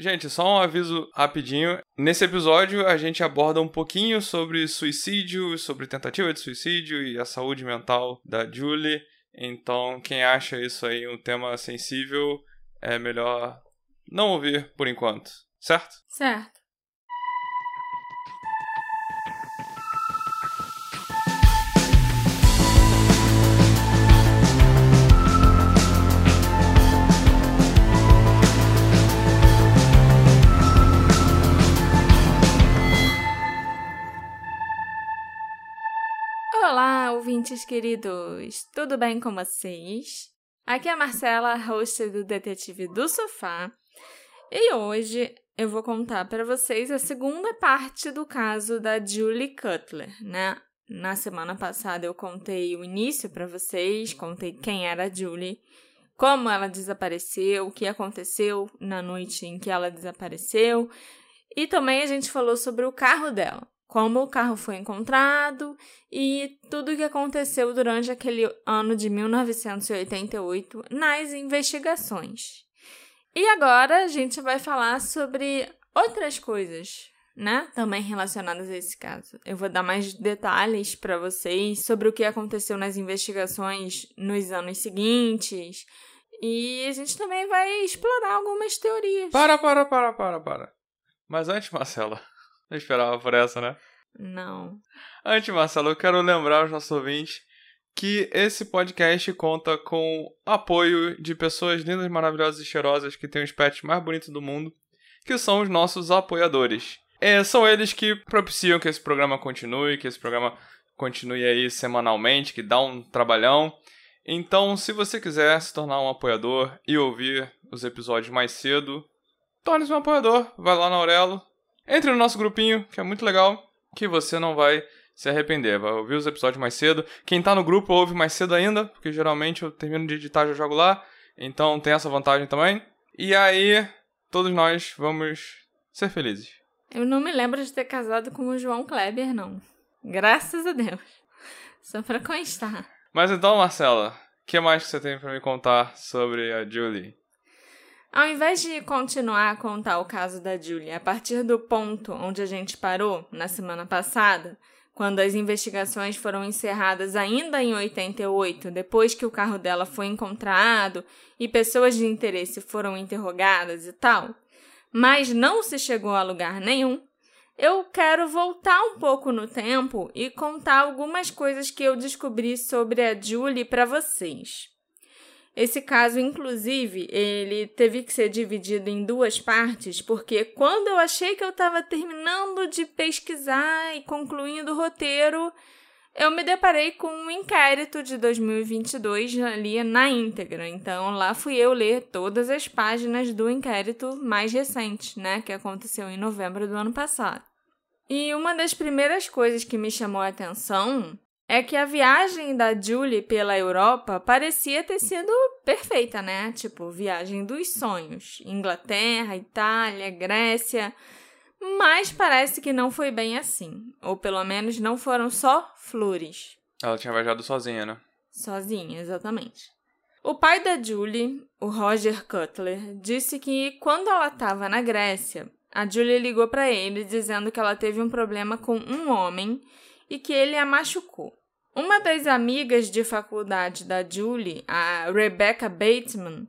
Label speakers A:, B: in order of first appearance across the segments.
A: Gente, só um aviso rapidinho. Nesse episódio, a gente aborda um pouquinho sobre suicídio, sobre tentativa de suicídio e a saúde mental da Julie. Então, quem acha isso aí um tema sensível, é melhor não ouvir por enquanto, certo?
B: Certo. Ouvintes queridos! Tudo bem com vocês? Aqui é a Marcela, host do Detetive do Sofá, e hoje eu vou contar para vocês a segunda parte do caso da Julie Cutler, né? Na semana passada eu contei o início para vocês, contei quem era a Julie, como ela desapareceu, o que aconteceu na noite em que ela desapareceu, e também a gente falou sobre o carro dela como o carro foi encontrado e tudo o que aconteceu durante aquele ano de 1988 nas investigações. E agora a gente vai falar sobre outras coisas, né? Também relacionadas a esse caso. Eu vou dar mais detalhes para vocês sobre o que aconteceu nas investigações nos anos seguintes. E a gente também vai explorar algumas teorias.
A: Para, para, para, para, para. Mas antes, Marcela, não esperava por essa, né?
B: Não.
A: Antes, Marcelo, eu quero lembrar aos nossos ouvintes que esse podcast conta com apoio de pessoas lindas, maravilhosas e cheirosas que têm os pets mais bonitos do mundo, que são os nossos apoiadores. É, são eles que propiciam que esse programa continue, que esse programa continue aí semanalmente, que dá um trabalhão. Então, se você quiser se tornar um apoiador e ouvir os episódios mais cedo, torne-se um apoiador. Vai lá na Aurelo, entre no nosso grupinho, que é muito legal, que você não vai se arrepender. Vai ouvir os episódios mais cedo. Quem tá no grupo ouve mais cedo ainda, porque geralmente eu termino de editar e já jogo lá. Então tem essa vantagem também. E aí, todos nós vamos ser felizes.
B: Eu não me lembro de ter casado com o João Kleber, não. Graças a Deus. Só pra constar.
A: Mas então, Marcela, o que mais que você tem para me contar sobre a Julie?
B: Ao invés de continuar a contar o caso da Julie a partir do ponto onde a gente parou na semana passada, quando as investigações foram encerradas ainda em 88, depois que o carro dela foi encontrado e pessoas de interesse foram interrogadas e tal, mas não se chegou a lugar nenhum, eu quero voltar um pouco no tempo e contar algumas coisas que eu descobri sobre a Julie para vocês. Esse caso, inclusive, ele teve que ser dividido em duas partes, porque quando eu achei que eu estava terminando de pesquisar e concluindo o roteiro, eu me deparei com um inquérito de 2022 ali na íntegra. Então, lá fui eu ler todas as páginas do inquérito mais recente, né, que aconteceu em novembro do ano passado. E uma das primeiras coisas que me chamou a atenção é que a viagem da Julie pela Europa parecia ter sido perfeita, né? Tipo, viagem dos sonhos. Inglaterra, Itália, Grécia. Mas parece que não foi bem assim. Ou pelo menos não foram só flores.
A: Ela tinha viajado sozinha, né?
B: Sozinha, exatamente. O pai da Julie, o Roger Cutler, disse que quando ela estava na Grécia, a Julie ligou para ele dizendo que ela teve um problema com um homem e que ele a machucou. Uma das amigas de faculdade da Julie, a Rebecca Bateman,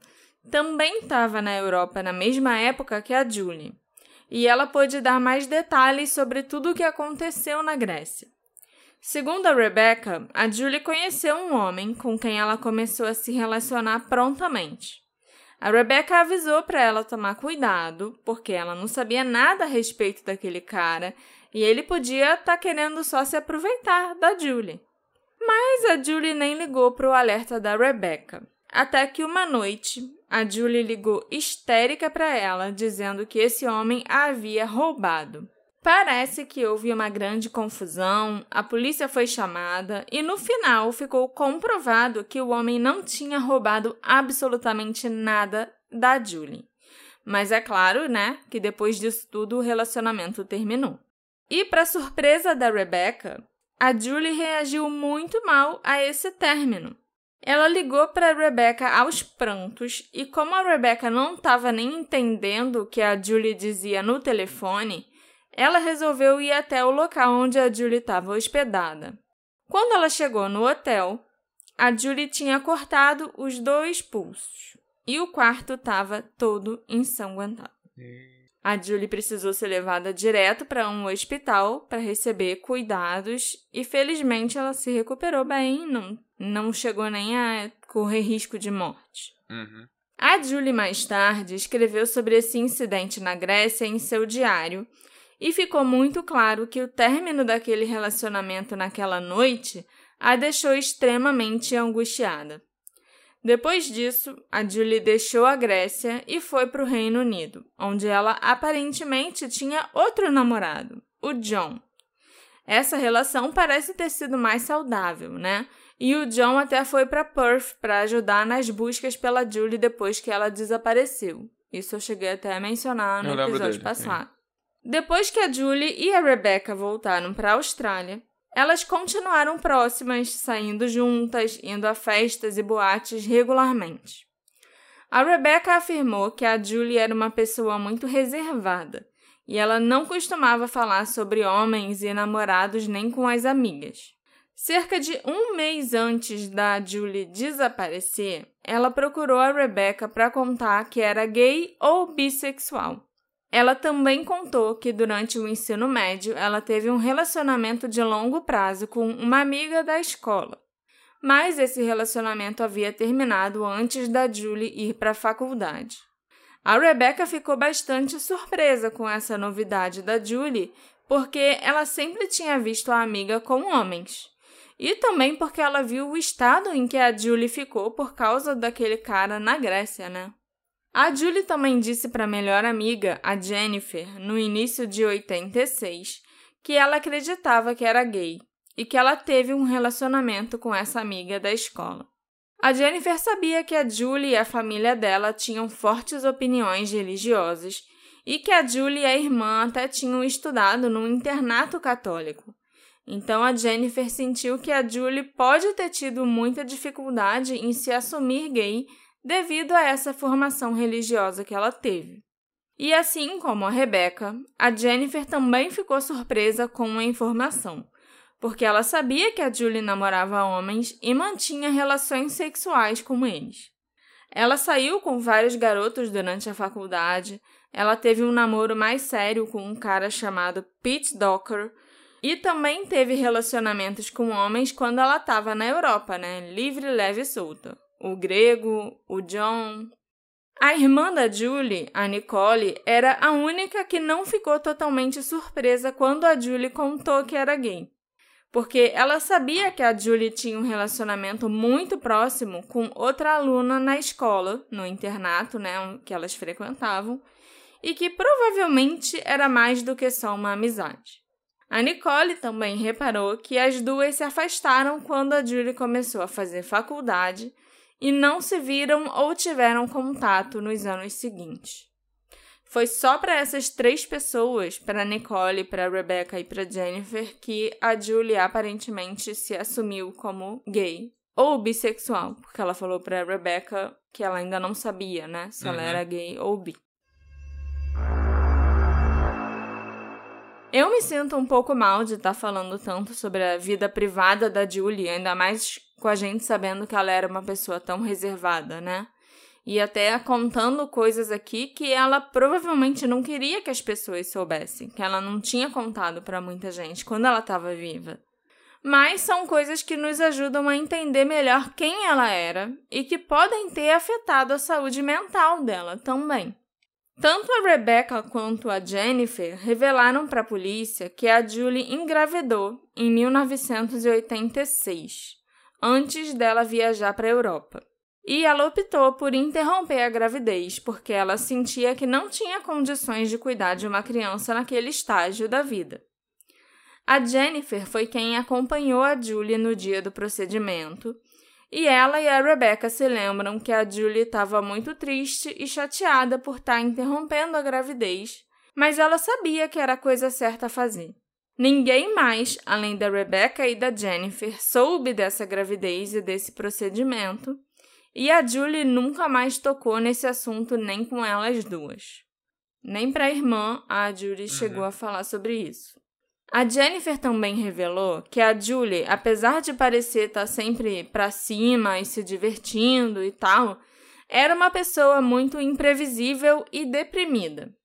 B: também estava na Europa na mesma época que a Julie, e ela pôde dar mais detalhes sobre tudo o que aconteceu na Grécia. Segundo a Rebecca, a Julie conheceu um homem com quem ela começou a se relacionar prontamente. A Rebecca avisou para ela tomar cuidado, porque ela não sabia nada a respeito daquele cara e ele podia estar tá querendo só se aproveitar da Julie. Mas a Julie nem ligou para o alerta da Rebecca. Até que uma noite, a Julie ligou histérica para ela, dizendo que esse homem a havia roubado. Parece que houve uma grande confusão, a polícia foi chamada e no final ficou comprovado que o homem não tinha roubado absolutamente nada da Julie. Mas é claro, né, que depois disso tudo o relacionamento terminou. E para surpresa da Rebecca, a Julie reagiu muito mal a esse término. Ela ligou para Rebecca aos prantos e, como a Rebecca não estava nem entendendo o que a Julie dizia no telefone, ela resolveu ir até o local onde a Julie estava hospedada. Quando ela chegou no hotel, a Julie tinha cortado os dois pulsos e o quarto estava todo ensanguentado. A Julie precisou ser levada direto para um hospital para receber cuidados e felizmente ela se recuperou bem, não, não chegou nem a correr risco de morte.
A: Uhum.
B: A Julie mais tarde escreveu sobre esse incidente na Grécia em seu diário e ficou muito claro que o término daquele relacionamento naquela noite a deixou extremamente angustiada. Depois disso, a Julie deixou a Grécia e foi para o Reino Unido, onde ela aparentemente tinha outro namorado, o John. Essa relação parece ter sido mais saudável, né? E o John até foi para Perth para ajudar nas buscas pela Julie depois que ela desapareceu. Isso eu cheguei até a mencionar no episódio dele, passado. Depois que a Julie e a Rebecca voltaram para a Austrália, elas continuaram próximas, saindo juntas, indo a festas e boates regularmente. A Rebecca afirmou que a Julie era uma pessoa muito reservada e ela não costumava falar sobre homens e namorados nem com as amigas. Cerca de um mês antes da Julie desaparecer, ela procurou a Rebecca para contar que era gay ou bissexual. Ela também contou que durante o ensino médio ela teve um relacionamento de longo prazo com uma amiga da escola. Mas esse relacionamento havia terminado antes da Julie ir para a faculdade. A Rebecca ficou bastante surpresa com essa novidade da Julie, porque ela sempre tinha visto a amiga com homens. E também porque ela viu o estado em que a Julie ficou por causa daquele cara na Grécia, né? A Julie também disse para a melhor amiga, a Jennifer, no início de 86, que ela acreditava que era gay e que ela teve um relacionamento com essa amiga da escola. A Jennifer sabia que a Julie e a família dela tinham fortes opiniões religiosas e que a Julie e a irmã até tinham estudado num internato católico. Então a Jennifer sentiu que a Julie pode ter tido muita dificuldade em se assumir gay devido a essa formação religiosa que ela teve. E assim como a Rebecca, a Jennifer também ficou surpresa com a informação, porque ela sabia que a Julie namorava homens e mantinha relações sexuais com eles. Ela saiu com vários garotos durante a faculdade, ela teve um namoro mais sério com um cara chamado Pete Docker e também teve relacionamentos com homens quando ela estava na Europa, né? Livre, leve e solta o grego, o John. A irmã da Julie, a Nicole, era a única que não ficou totalmente surpresa quando a Julie contou que era gay. Porque ela sabia que a Julie tinha um relacionamento muito próximo com outra aluna na escola, no internato, né, que elas frequentavam, e que provavelmente era mais do que só uma amizade. A Nicole também reparou que as duas se afastaram quando a Julie começou a fazer faculdade e não se viram ou tiveram contato nos anos seguintes. Foi só para essas três pessoas, para Nicole, para Rebecca e para Jennifer, que a Julie aparentemente se assumiu como gay ou bissexual, porque ela falou para Rebecca que ela ainda não sabia, né, se uhum. ela era gay ou bi. Eu me sinto um pouco mal de estar tá falando tanto sobre a vida privada da Julie, ainda mais com a gente sabendo que ela era uma pessoa tão reservada, né? E até contando coisas aqui que ela provavelmente não queria que as pessoas soubessem, que ela não tinha contado para muita gente quando ela estava viva. Mas são coisas que nos ajudam a entender melhor quem ela era e que podem ter afetado a saúde mental dela também. Tanto a Rebecca quanto a Jennifer revelaram para a polícia que a Julie engravidou em 1986, antes dela viajar para a Europa. E ela optou por interromper a gravidez porque ela sentia que não tinha condições de cuidar de uma criança naquele estágio da vida. A Jennifer foi quem acompanhou a Julie no dia do procedimento e ela e a Rebecca se lembram que a Julie estava muito triste e chateada por estar tá interrompendo a gravidez, mas ela sabia que era a coisa certa a fazer. Ninguém mais, além da Rebecca e da Jennifer, soube dessa gravidez e desse procedimento, e a Julie nunca mais tocou nesse assunto nem com elas duas. Nem para a irmã a Julie uhum. chegou a falar sobre isso. A Jennifer também revelou que a Julie, apesar de parecer estar tá sempre para cima e se divertindo e tal, era uma pessoa muito imprevisível e deprimida.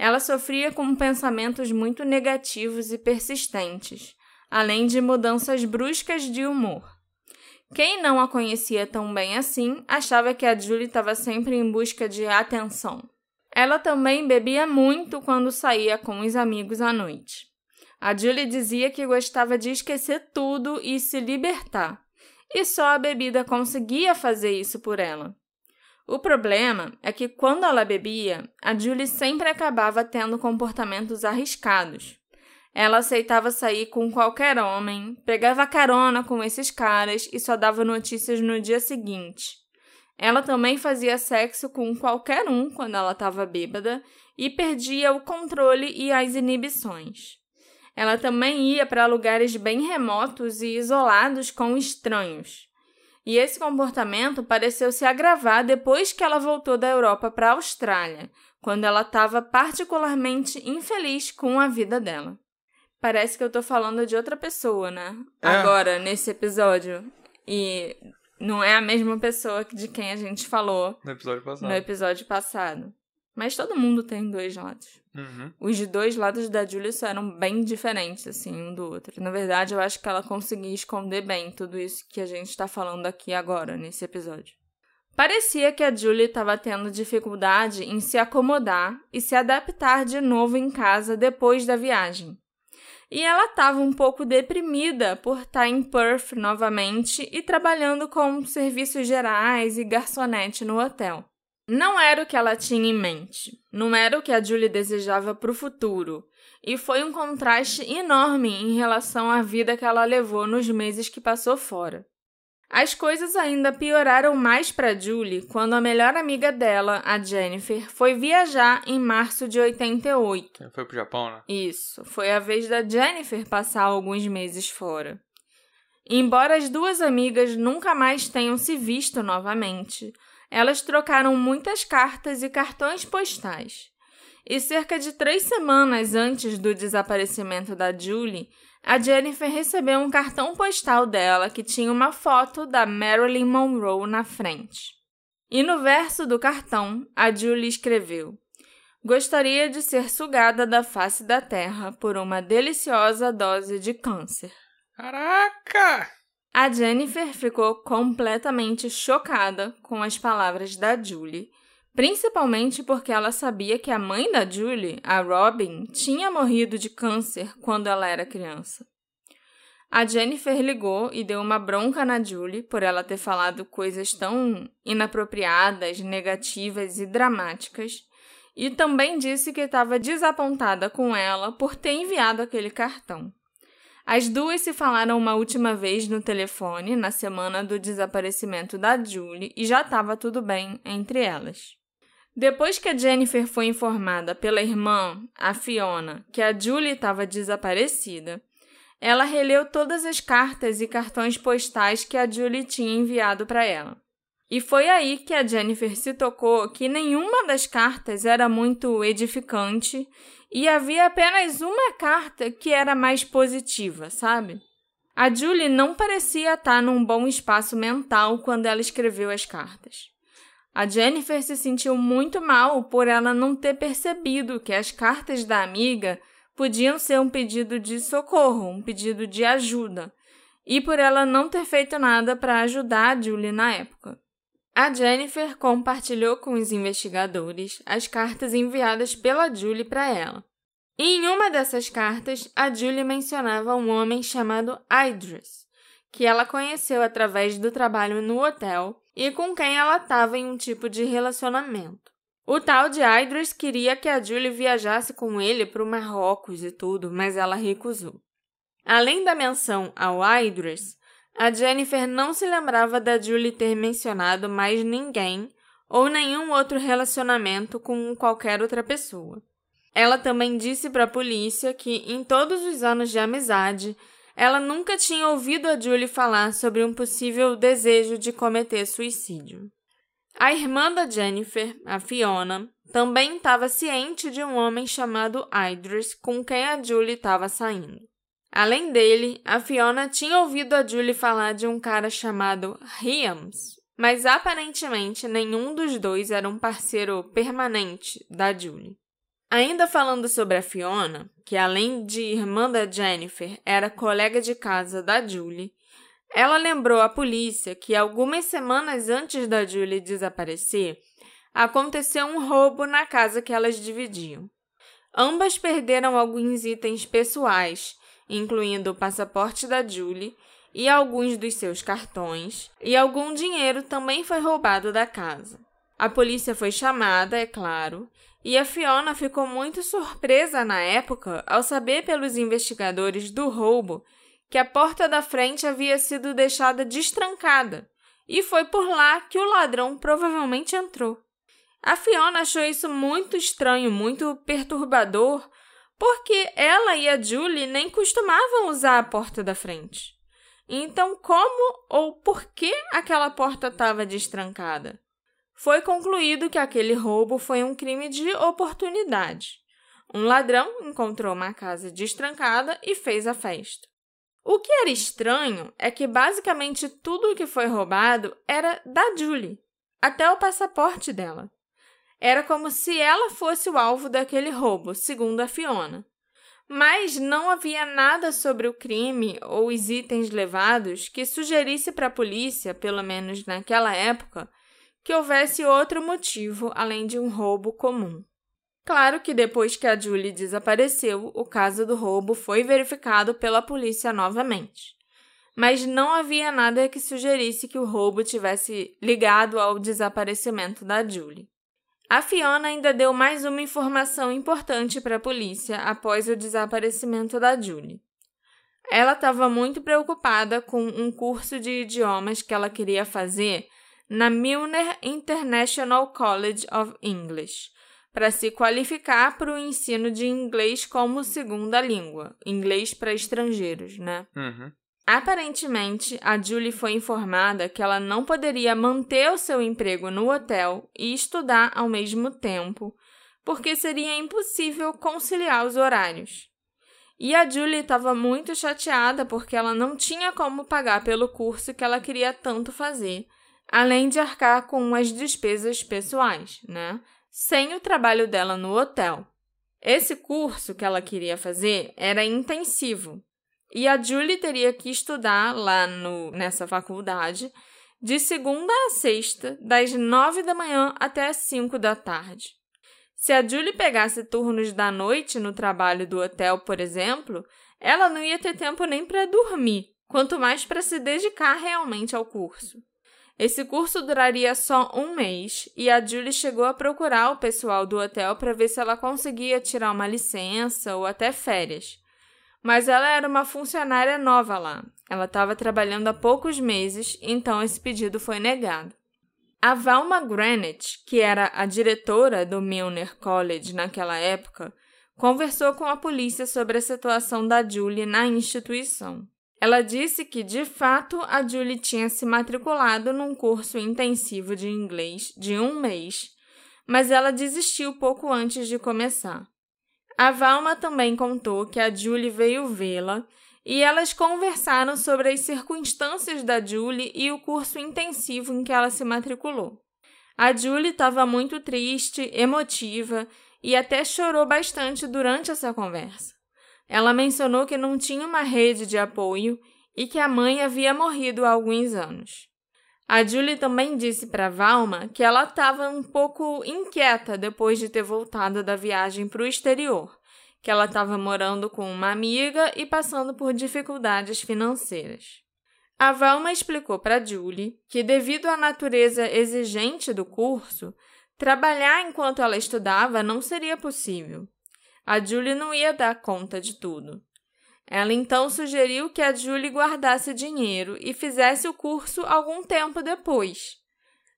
B: Ela sofria com pensamentos muito negativos e persistentes, além de mudanças bruscas de humor. Quem não a conhecia tão bem assim achava que a Julie estava sempre em busca de atenção. Ela também bebia muito quando saía com os amigos à noite. A Julie dizia que gostava de esquecer tudo e se libertar, e só a bebida conseguia fazer isso por ela. O problema é que quando ela bebia, a Julie sempre acabava tendo comportamentos arriscados. Ela aceitava sair com qualquer homem, pegava carona com esses caras e só dava notícias no dia seguinte. Ela também fazia sexo com qualquer um quando ela estava bêbada e perdia o controle e as inibições. Ela também ia para lugares bem remotos e isolados com estranhos. E esse comportamento pareceu se agravar depois que ela voltou da Europa para a Austrália, quando ela estava particularmente infeliz com a vida dela. Parece que eu tô falando de outra pessoa, né? É. Agora, nesse episódio. E não é a mesma pessoa de quem a gente falou
A: no episódio passado.
B: No episódio passado. Mas todo mundo tem dois lados.
A: Uhum.
B: Os dois lados da Julia eram bem diferentes, assim, um do outro. Na verdade, eu acho que ela conseguia esconder bem tudo isso que a gente está falando aqui agora, nesse episódio. Parecia que a Julie estava tendo dificuldade em se acomodar e se adaptar de novo em casa depois da viagem. E ela estava um pouco deprimida por estar tá em Perth novamente e trabalhando com serviços gerais e garçonete no hotel. Não era o que ela tinha em mente, não era o que a Julie desejava para o futuro, e foi um contraste enorme em relação à vida que ela levou nos meses que passou fora. As coisas ainda pioraram mais para Julie quando a melhor amiga dela, a Jennifer, foi viajar em março de 88.
A: Foi pro Japão, né?
B: Isso, foi a vez da Jennifer passar alguns meses fora. Embora as duas amigas nunca mais tenham se visto novamente, elas trocaram muitas cartas e cartões postais. E cerca de três semanas antes do desaparecimento da Julie, a Jennifer recebeu um cartão postal dela que tinha uma foto da Marilyn Monroe na frente. E no verso do cartão, a Julie escreveu: Gostaria de ser sugada da face da terra por uma deliciosa dose de câncer.
A: Caraca!
B: A Jennifer ficou completamente chocada com as palavras da Julie, principalmente porque ela sabia que a mãe da Julie, a Robin, tinha morrido de câncer quando ela era criança. A Jennifer ligou e deu uma bronca na Julie por ela ter falado coisas tão inapropriadas, negativas e dramáticas, e também disse que estava desapontada com ela por ter enviado aquele cartão. As duas se falaram uma última vez no telefone na semana do desaparecimento da Julie e já estava tudo bem entre elas. Depois que a Jennifer foi informada pela irmã, a Fiona, que a Julie estava desaparecida, ela releu todas as cartas e cartões postais que a Julie tinha enviado para ela. E foi aí que a Jennifer se tocou que nenhuma das cartas era muito edificante e havia apenas uma carta que era mais positiva, sabe? A Julie não parecia estar num bom espaço mental quando ela escreveu as cartas. A Jennifer se sentiu muito mal por ela não ter percebido que as cartas da amiga podiam ser um pedido de socorro, um pedido de ajuda, e por ela não ter feito nada para ajudar a Julie na época. A Jennifer compartilhou com os investigadores as cartas enviadas pela Julie para ela. E em uma dessas cartas, a Julie mencionava um homem chamado Idris, que ela conheceu através do trabalho no hotel e com quem ela estava em um tipo de relacionamento. O tal de Idris queria que a Julie viajasse com ele para o Marrocos e tudo, mas ela recusou. Além da menção ao Idris, a Jennifer não se lembrava da Julie ter mencionado mais ninguém ou nenhum outro relacionamento com qualquer outra pessoa. Ela também disse para a polícia que, em todos os anos de amizade, ela nunca tinha ouvido a Julie falar sobre um possível desejo de cometer suicídio. A irmã da Jennifer, a Fiona, também estava ciente de um homem chamado Idris com quem a Julie estava saindo. Além dele, a Fiona tinha ouvido a Julie falar de um cara chamado Hyams, mas aparentemente nenhum dos dois era um parceiro permanente da Julie. Ainda falando sobre a Fiona, que além de irmã da Jennifer, era colega de casa da Julie, ela lembrou à polícia que algumas semanas antes da Julie desaparecer, aconteceu um roubo na casa que elas dividiam. Ambas perderam alguns itens pessoais, incluindo o passaporte da Julie e alguns dos seus cartões, e algum dinheiro também foi roubado da casa. A polícia foi chamada, é claro, e a Fiona ficou muito surpresa na época ao saber pelos investigadores do roubo que a porta da frente havia sido deixada destrancada e foi por lá que o ladrão provavelmente entrou. A Fiona achou isso muito estranho, muito perturbador, porque ela e a Julie nem costumavam usar a porta da frente. Então, como ou por que aquela porta estava destrancada? foi concluído que aquele roubo foi um crime de oportunidade. Um ladrão encontrou uma casa destrancada e fez a festa. O que era estranho é que basicamente tudo o que foi roubado era da Julie, até o passaporte dela. Era como se ela fosse o alvo daquele roubo, segundo a Fiona. Mas não havia nada sobre o crime ou os itens levados que sugerisse para a polícia, pelo menos naquela época, que houvesse outro motivo além de um roubo comum. Claro que depois que a Julie desapareceu, o caso do roubo foi verificado pela polícia novamente. Mas não havia nada que sugerisse que o roubo tivesse ligado ao desaparecimento da Julie. A Fiona ainda deu mais uma informação importante para a polícia após o desaparecimento da Julie. Ela estava muito preocupada com um curso de idiomas que ela queria fazer na Milner International College of English, para se qualificar para o ensino de inglês como segunda língua, inglês para estrangeiros, né?
A: Uhum.
B: Aparentemente, a Julie foi informada que ela não poderia manter o seu emprego no hotel e estudar ao mesmo tempo, porque seria impossível conciliar os horários. E a Julie estava muito chateada porque ela não tinha como pagar pelo curso que ela queria tanto fazer, além de arcar com as despesas pessoais, né? Sem o trabalho dela no hotel. Esse curso que ela queria fazer era intensivo e a Julie teria que estudar lá no, nessa faculdade de segunda a sexta, das nove da manhã até as cinco da tarde. Se a Julie pegasse turnos da noite no trabalho do hotel, por exemplo, ela não ia ter tempo nem para dormir, quanto mais para se dedicar realmente ao curso. Esse curso duraria só um mês e a Julie chegou a procurar o pessoal do hotel para ver se ela conseguia tirar uma licença ou até férias. Mas ela era uma funcionária nova lá. Ela estava trabalhando há poucos meses, então esse pedido foi negado. A Valma Granite, que era a diretora do Milner College naquela época, conversou com a polícia sobre a situação da Julie na instituição. Ela disse que, de fato, a Julie tinha se matriculado num curso intensivo de inglês de um mês, mas ela desistiu pouco antes de começar. A Valma também contou que a Julie veio vê-la e elas conversaram sobre as circunstâncias da Julie e o curso intensivo em que ela se matriculou. A Julie estava muito triste, emotiva e até chorou bastante durante essa conversa. Ela mencionou que não tinha uma rede de apoio e que a mãe havia morrido há alguns anos. A Julie também disse para Valma que ela estava um pouco inquieta depois de ter voltado da viagem para o exterior, que ela estava morando com uma amiga e passando por dificuldades financeiras. A Valma explicou para Julie que, devido à natureza exigente do curso, trabalhar enquanto ela estudava não seria possível a Julie não ia dar conta de tudo. Ela então sugeriu que a Julie guardasse dinheiro e fizesse o curso algum tempo depois.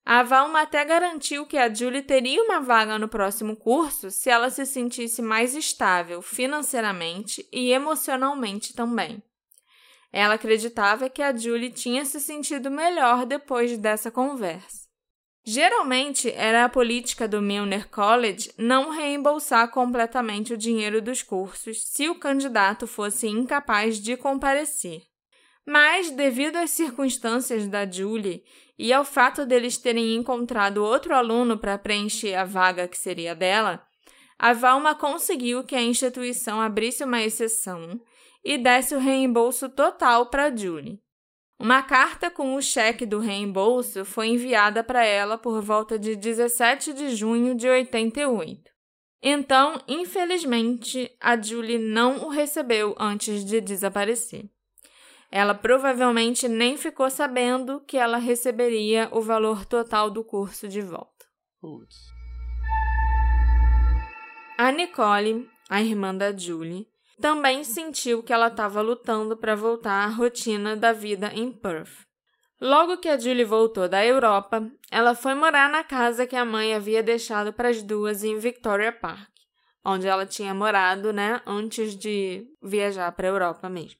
B: A Valma até garantiu que a Julie teria uma vaga no próximo curso se ela se sentisse mais estável financeiramente e emocionalmente também. Ela acreditava que a Julie tinha se sentido melhor depois dessa conversa. Geralmente, era a política do Milner College não reembolsar completamente o dinheiro dos cursos se o candidato fosse incapaz de comparecer. Mas, devido às circunstâncias da Julie e ao fato deles terem encontrado outro aluno para preencher a vaga que seria dela, a Valma conseguiu que a instituição abrisse uma exceção e desse o reembolso total para Julie. Uma carta com o cheque do reembolso foi enviada para ela por volta de 17 de junho de 88. Então, infelizmente, a Julie não o recebeu antes de desaparecer. Ela provavelmente nem ficou sabendo que ela receberia o valor total do curso de volta. Putz. A Nicole, a irmã da Julie, também sentiu que ela estava lutando para voltar à rotina da vida em Perth. Logo que a Julie voltou da Europa, ela foi morar na casa que a mãe havia deixado para as duas em Victoria Park, onde ela tinha morado, né, antes de viajar para a Europa mesmo.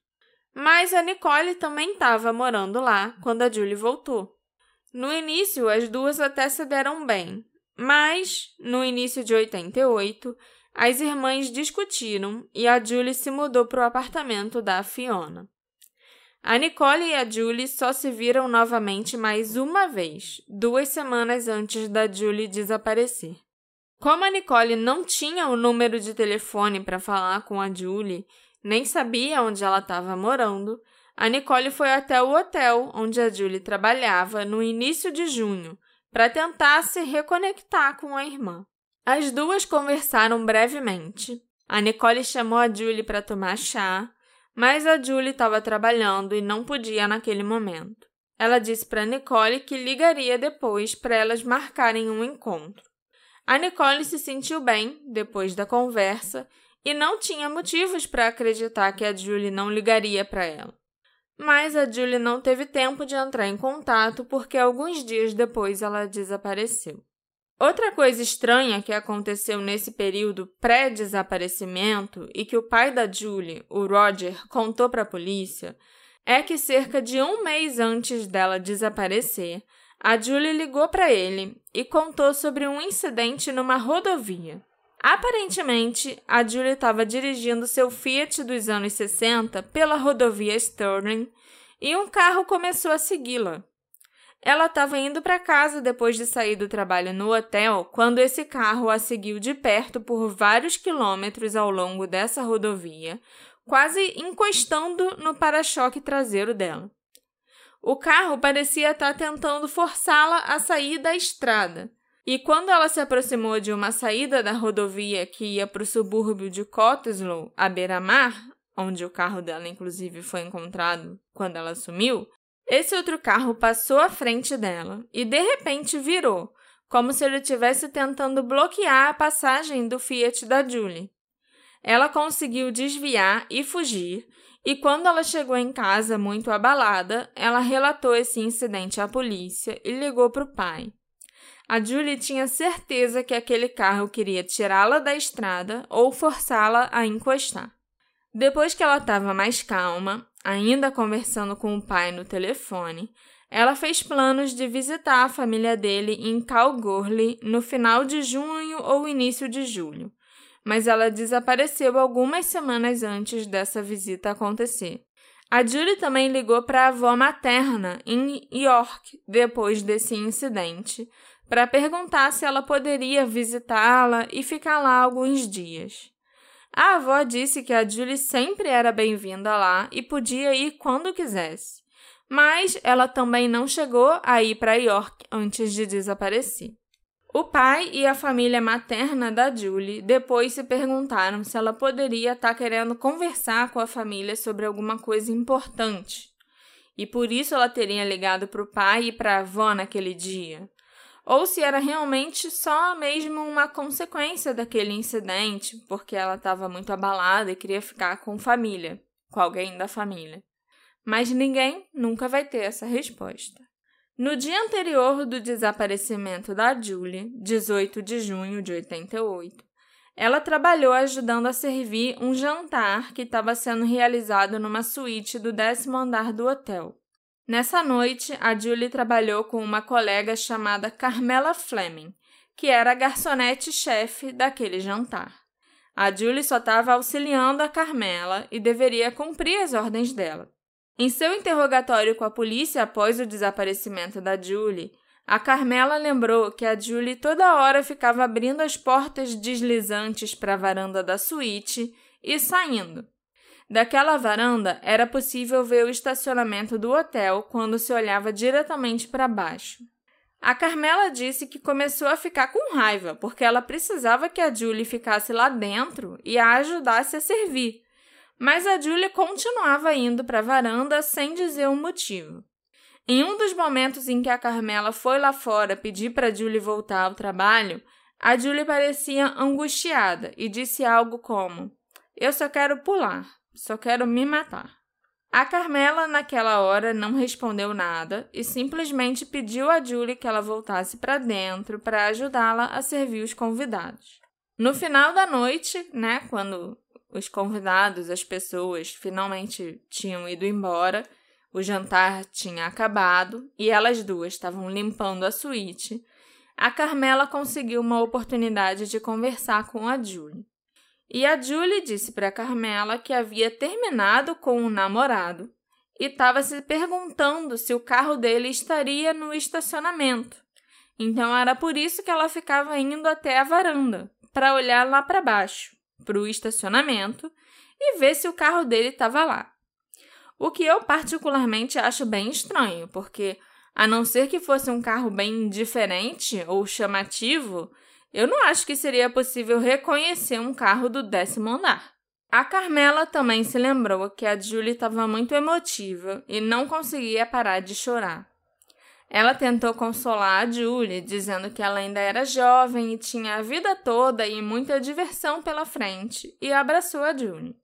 B: Mas a Nicole também estava morando lá quando a Julie voltou. No início, as duas até se deram bem, mas no início de 88, as irmãs discutiram e a Julie se mudou para o apartamento da Fiona. A Nicole e a Julie só se viram novamente mais uma vez, duas semanas antes da Julie desaparecer. Como a Nicole não tinha o número de telefone para falar com a Julie nem sabia onde ela estava morando, a Nicole foi até o hotel onde a Julie trabalhava no início de junho para tentar se reconectar com a irmã. As duas conversaram brevemente. A Nicole chamou a Julie para tomar chá, mas a Julie estava trabalhando e não podia naquele momento. Ela disse para Nicole que ligaria depois para elas marcarem um encontro. A Nicole se sentiu bem depois da conversa e não tinha motivos para acreditar que a Julie não ligaria para ela. Mas a Julie não teve tempo de entrar em contato porque alguns dias depois ela desapareceu. Outra coisa estranha que aconteceu nesse período pré-desaparecimento e que o pai da Julie, o Roger, contou para a polícia é que cerca de um mês antes dela desaparecer, a Julie ligou para ele e contou sobre um incidente numa rodovia. Aparentemente, a Julie estava dirigindo seu Fiat dos anos 60 pela rodovia Sterling e um carro começou a segui-la. Ela estava indo para casa depois de sair do trabalho no hotel quando esse carro a seguiu de perto por vários quilômetros ao longo dessa rodovia, quase encostando no para-choque traseiro dela. O carro parecia estar tentando forçá-la a sair da estrada e quando ela se aproximou de uma saída da rodovia que ia para o subúrbio de Cottesloe, à beira-mar, onde o carro dela inclusive foi encontrado quando ela sumiu, esse outro carro passou à frente dela e de repente virou, como se ele estivesse tentando bloquear a passagem do Fiat da Julie. Ela conseguiu desviar e fugir, e quando ela chegou em casa muito abalada, ela relatou esse incidente à polícia e ligou para o pai. A Julie tinha certeza que aquele carro queria tirá-la da estrada ou forçá-la a encostar. Depois que ela estava mais calma, ainda conversando com o pai no telefone, ela fez planos de visitar a família dele em Kalgoorlie no final de junho ou início de julho, mas ela desapareceu algumas semanas antes dessa visita acontecer. A Julie também ligou para a avó materna em York depois desse incidente, para perguntar se ela poderia visitá-la e ficar lá alguns dias. A avó disse que a Julie sempre era bem-vinda lá e podia ir quando quisesse, mas ela também não chegou a ir para York antes de desaparecer. O pai e a família materna da Julie depois se perguntaram se ela poderia estar tá querendo conversar com a família sobre alguma coisa importante. E por isso ela teria ligado para o pai e para a avó naquele dia ou se era realmente só mesmo uma consequência daquele incidente, porque ela estava muito abalada e queria ficar com família, com alguém da família. Mas ninguém nunca vai ter essa resposta. No dia anterior do desaparecimento da Julie, 18 de junho de 88, ela trabalhou ajudando a servir um jantar que estava sendo realizado numa suíte do décimo andar do hotel. Nessa noite, a Julie trabalhou com uma colega chamada Carmela Fleming, que era a garçonete-chefe daquele jantar. A Julie só estava auxiliando a Carmela e deveria cumprir as ordens dela. Em seu interrogatório com a polícia após o desaparecimento da Julie, a Carmela lembrou que a Julie toda hora ficava abrindo as portas deslizantes para a varanda da suíte e saindo. Daquela varanda era possível ver o estacionamento do hotel quando se olhava diretamente para baixo. A Carmela disse que começou a ficar com raiva porque ela precisava que a Julie ficasse lá dentro e a ajudasse a servir, mas a Julie continuava indo para a varanda sem dizer o um motivo. Em um dos momentos em que a Carmela foi lá fora pedir para Julie voltar ao trabalho, a Julie parecia angustiada e disse algo como: Eu só quero pular, só quero me matar. A Carmela, naquela hora, não respondeu nada e simplesmente pediu a Julie que ela voltasse para dentro para ajudá-la a servir os convidados. No final da noite, né, quando os convidados, as pessoas, finalmente tinham ido embora. O jantar tinha acabado e elas duas estavam limpando a suíte. A Carmela conseguiu uma oportunidade de conversar com a Julie. E a Julie disse para Carmela que havia terminado com um namorado e estava se perguntando se o carro dele estaria no estacionamento. Então era por isso que ela ficava indo até a varanda, para olhar lá para baixo para o estacionamento e ver se o carro dele estava lá. O que eu particularmente acho bem estranho, porque a não ser que fosse um carro bem diferente ou chamativo, eu não acho que seria possível reconhecer um carro do décimo andar. A Carmela também se lembrou que a Julie estava muito emotiva e não conseguia parar de chorar. Ela tentou consolar a Julie, dizendo que ela ainda era jovem e tinha a vida toda e muita diversão pela frente, e abraçou a Julie.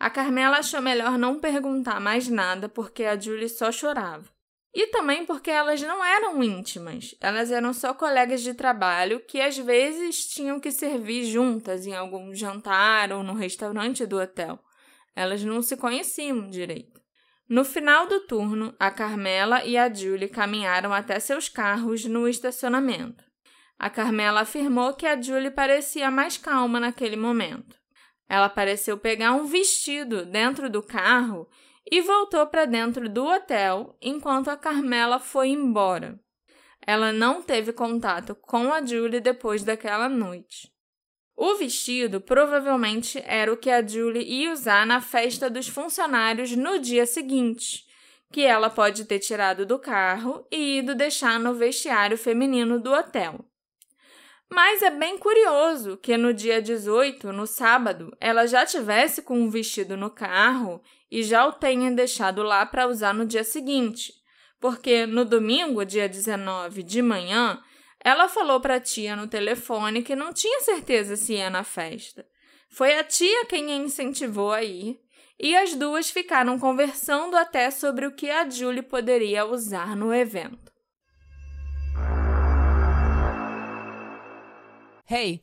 B: A Carmela achou melhor não perguntar mais nada porque a Julie só chorava. E também porque elas não eram íntimas, elas eram só colegas de trabalho que às vezes tinham que servir juntas em algum jantar ou no restaurante do hotel. Elas não se conheciam direito. No final do turno, a Carmela e a Julie caminharam até seus carros no estacionamento. A Carmela afirmou que a Julie parecia mais calma naquele momento. Ela pareceu pegar um vestido dentro do carro e voltou para dentro do hotel enquanto a Carmela foi embora. Ela não teve contato com a Julie depois daquela noite. O vestido provavelmente era o que a Julie ia usar na festa dos funcionários no dia seguinte, que ela pode ter tirado do carro e ido deixar no vestiário feminino do hotel. Mas é bem curioso que no dia 18, no sábado, ela já tivesse com um vestido no carro e já o tenha deixado lá para usar no dia seguinte, porque no domingo, dia 19 de manhã, ela falou para a tia no telefone que não tinha certeza se ia na festa. Foi a tia quem a incentivou a ir, e as duas ficaram conversando até sobre o que a Julie poderia usar no evento.
C: Hey,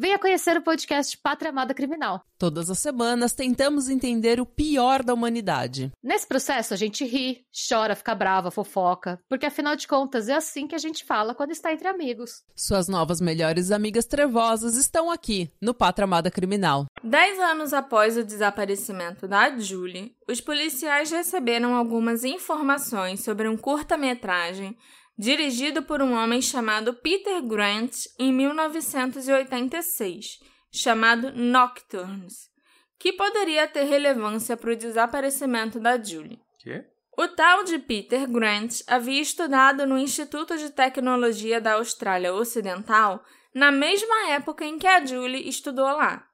D: Venha conhecer o podcast Pátria Amada Criminal.
C: Todas as semanas tentamos entender o pior da humanidade.
D: Nesse processo a gente ri, chora, fica brava, fofoca, porque afinal de contas é assim que a gente fala quando está entre amigos.
C: Suas novas melhores amigas trevosas estão aqui no Pátria Amada Criminal.
B: Dez anos após o desaparecimento da Julie, os policiais receberam algumas informações sobre um curta-metragem dirigido por um homem chamado Peter Grant em 1986, chamado Nocturnes, que poderia ter relevância para o desaparecimento da Julie.
A: Quê?
B: O tal de Peter Grant havia estudado no Instituto de Tecnologia da Austrália Ocidental na mesma época em que a Julie estudou lá.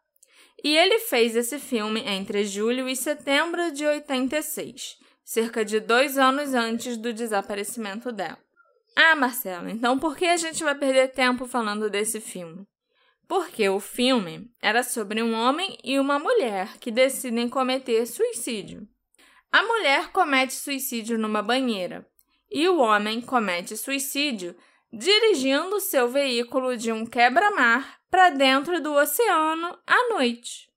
B: E ele fez esse filme entre julho e setembro de 86, cerca de dois anos antes do desaparecimento dela. Ah, Marcela, então por que a gente vai perder tempo falando desse filme? Porque o filme era sobre um homem e uma mulher que decidem cometer suicídio. A mulher comete suicídio numa banheira e o homem comete suicídio dirigindo seu veículo de um quebra-mar para dentro do oceano à noite.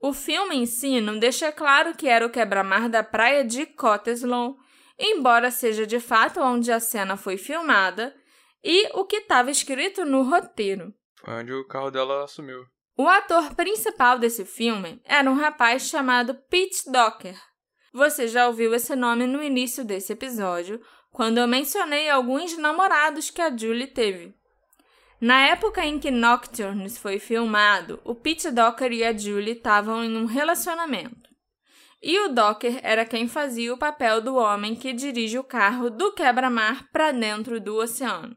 B: O filme em si não deixa claro que era o quebra-mar da praia de Cottesloe, embora seja de fato onde a cena foi filmada, e o que estava escrito no roteiro.
A: Foi onde o carro dela sumiu.
B: O ator principal desse filme era um rapaz chamado Pete Docker. Você já ouviu esse nome no início desse episódio, quando eu mencionei alguns namorados que a Julie teve. Na época em que Nocturnes foi filmado, o Pete Docker e a Julie estavam em um relacionamento. E o Docker era quem fazia o papel do homem que dirige o carro do quebra-mar para dentro do oceano.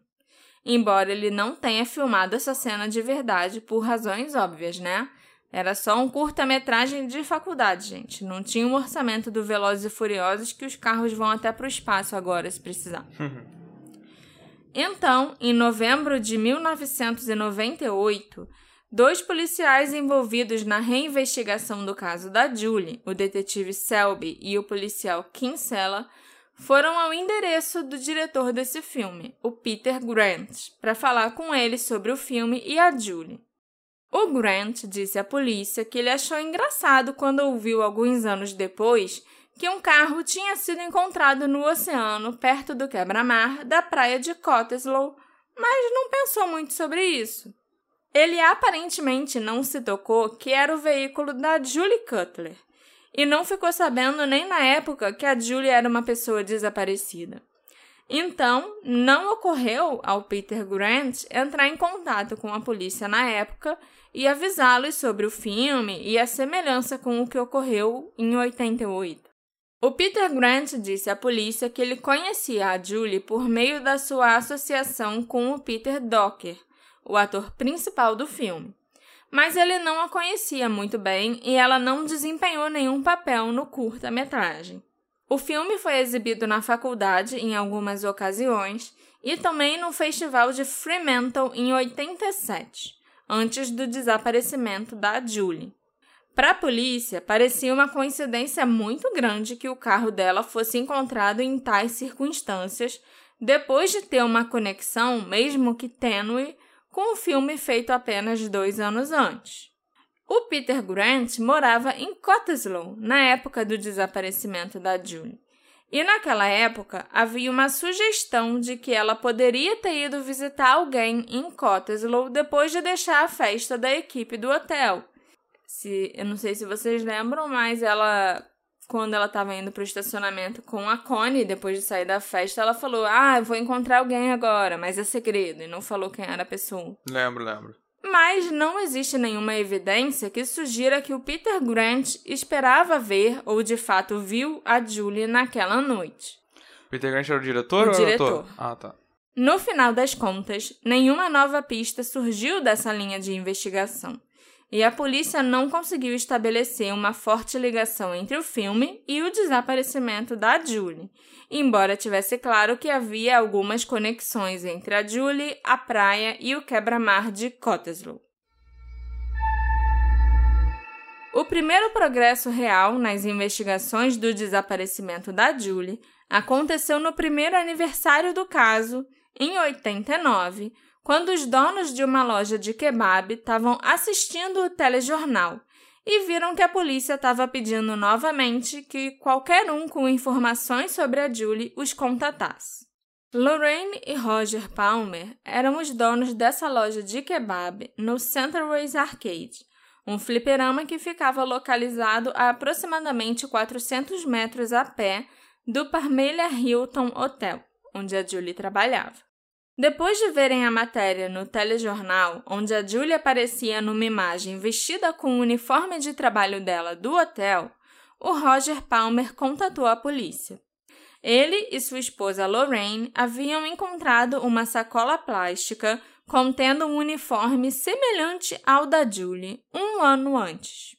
B: Embora ele não tenha filmado essa cena de verdade por razões óbvias, né? Era só um curta-metragem de faculdade, gente. Não tinha um orçamento do Velozes e Furiosos que os carros vão até para o espaço agora, se precisar. então, em novembro de 1998, dois policiais envolvidos na reinvestigação do caso da Julie, o detetive Selby e o policial Kinsella, foram ao endereço do diretor desse filme, o Peter Grant, para falar com ele sobre o filme e a Julie. O Grant disse à polícia que ele achou engraçado quando ouviu alguns anos depois que um carro tinha sido encontrado no oceano perto do quebra-mar da praia de Cottesloe, mas não pensou muito sobre isso. Ele aparentemente não se tocou que era o veículo da Julie Cutler e não ficou sabendo nem na época que a Julie era uma pessoa desaparecida. Então, não ocorreu ao Peter Grant entrar em contato com a polícia na época e avisá-los sobre o filme e a semelhança com o que ocorreu em 88. O Peter Grant disse à polícia que ele conhecia a Julie por meio da sua associação com o Peter Docker, o ator principal do filme. Mas ele não a conhecia muito bem e ela não desempenhou nenhum papel no curta-metragem. O filme foi exibido na faculdade em algumas ocasiões e também no Festival de Fremantle em 87 antes do desaparecimento da Julie. Para a polícia, parecia uma coincidência muito grande que o carro dela fosse encontrado em tais circunstâncias, depois de ter uma conexão, mesmo que tênue, com o filme feito apenas dois anos antes. O Peter Grant morava em Cottesloe na época do desaparecimento da Julie. E naquela época havia uma sugestão de que ela poderia ter ido visitar alguém em Cottesloe depois de deixar a festa da equipe do hotel. Se, eu não sei se vocês lembram, mas ela quando ela estava indo para o estacionamento com a Connie, depois de sair da festa, ela falou: Ah, eu vou encontrar alguém agora, mas é segredo, e não falou quem era a pessoa.
A: Lembro, lembro
B: mas não existe nenhuma evidência que sugira que o Peter Grant esperava ver ou de fato viu a Julie naquela noite.
A: Peter Grant era o diretor
B: o
A: ou
B: diretor.
A: Ah, tá.
B: No final das contas, nenhuma nova pista surgiu dessa linha de investigação, e a polícia não conseguiu estabelecer uma forte ligação entre o filme e o desaparecimento da Julie, embora tivesse claro que havia algumas conexões entre a Julie, a praia e o quebra-mar de Cottesloe. O primeiro progresso real nas investigações do desaparecimento da Julie aconteceu no primeiro aniversário do caso, em 89, quando os donos de uma loja de kebab estavam assistindo o telejornal e viram que a polícia estava pedindo novamente que qualquer um com informações sobre a Julie os contatasse. Lorraine e Roger Palmer eram os donos dessa loja de kebab no Centerways Arcade, um fliperama que ficava localizado a aproximadamente 400 metros a pé do Parmelia Hilton Hotel, onde a Julie trabalhava. Depois de verem a matéria no telejornal, onde a Julia aparecia numa imagem vestida com o uniforme de trabalho dela do hotel, o Roger Palmer contatou a polícia. Ele e sua esposa Lorraine haviam encontrado uma sacola plástica contendo um uniforme semelhante ao da Julie um ano antes.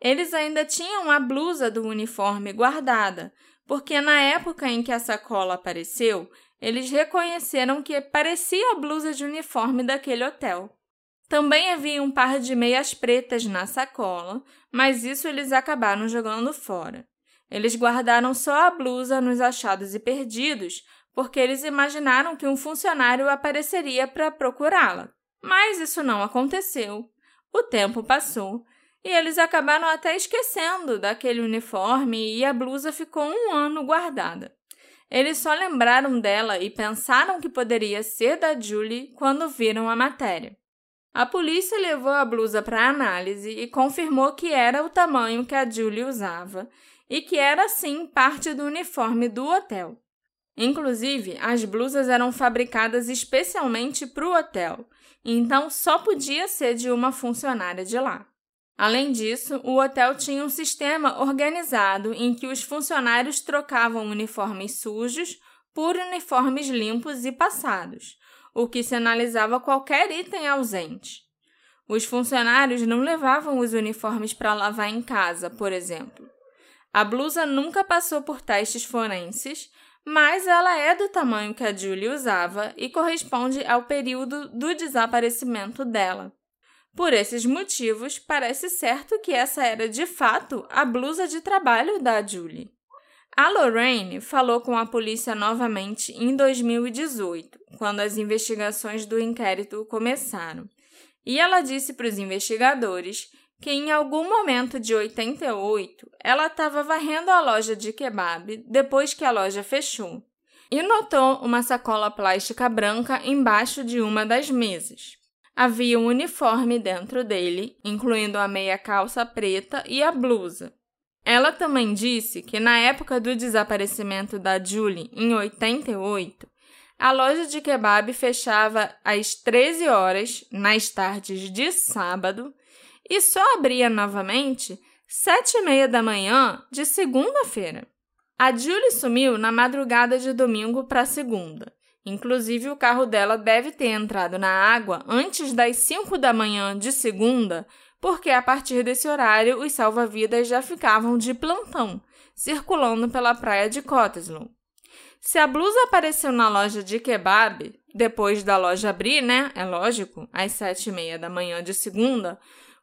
B: Eles ainda tinham a blusa do uniforme guardada, porque na época em que a sacola apareceu, eles reconheceram que parecia a blusa de uniforme daquele hotel. Também havia um par de meias pretas na sacola, mas isso eles acabaram jogando fora. Eles guardaram só a blusa nos achados e perdidos, porque eles imaginaram que um funcionário apareceria para procurá-la. Mas isso não aconteceu. O tempo passou e eles acabaram até esquecendo daquele uniforme e a blusa ficou um ano guardada. Eles só lembraram dela e pensaram que poderia ser da Julie quando viram a matéria. A polícia levou a blusa para análise e confirmou que era o tamanho que a Julie usava e que era sim parte do uniforme do hotel. Inclusive, as blusas eram fabricadas especialmente para o hotel, então só podia ser de uma funcionária de lá. Além disso, o hotel tinha um sistema organizado em que os funcionários trocavam uniformes sujos por uniformes limpos e passados, o que sinalizava qualquer item ausente. Os funcionários não levavam os uniformes para lavar em casa, por exemplo. A blusa nunca passou por testes forenses, mas ela é do tamanho que a Julie usava e corresponde ao período do desaparecimento dela. Por esses motivos, parece certo que essa era de fato a blusa de trabalho da Julie. A Lorraine falou com a polícia novamente em 2018, quando as investigações do inquérito começaram. E ela disse para os investigadores que em algum momento de 88 ela estava varrendo a loja de kebab depois que a loja fechou e notou uma sacola plástica branca embaixo de uma das mesas. Havia um uniforme dentro dele, incluindo a meia calça preta e a blusa. Ela também disse que na época do desaparecimento da Julie, em 88, a loja de kebab fechava às 13 horas, nas tardes de sábado, e só abria novamente sete e meia da manhã de segunda-feira. A Julie sumiu na madrugada de domingo para segunda. Inclusive, o carro dela deve ter entrado na água antes das 5 da manhã de segunda, porque a partir desse horário os salva-vidas já ficavam de plantão, circulando pela praia de Cottesloe. Se a blusa apareceu na loja de kebab, depois da loja abrir, né? É lógico, às sete e meia da manhã de segunda,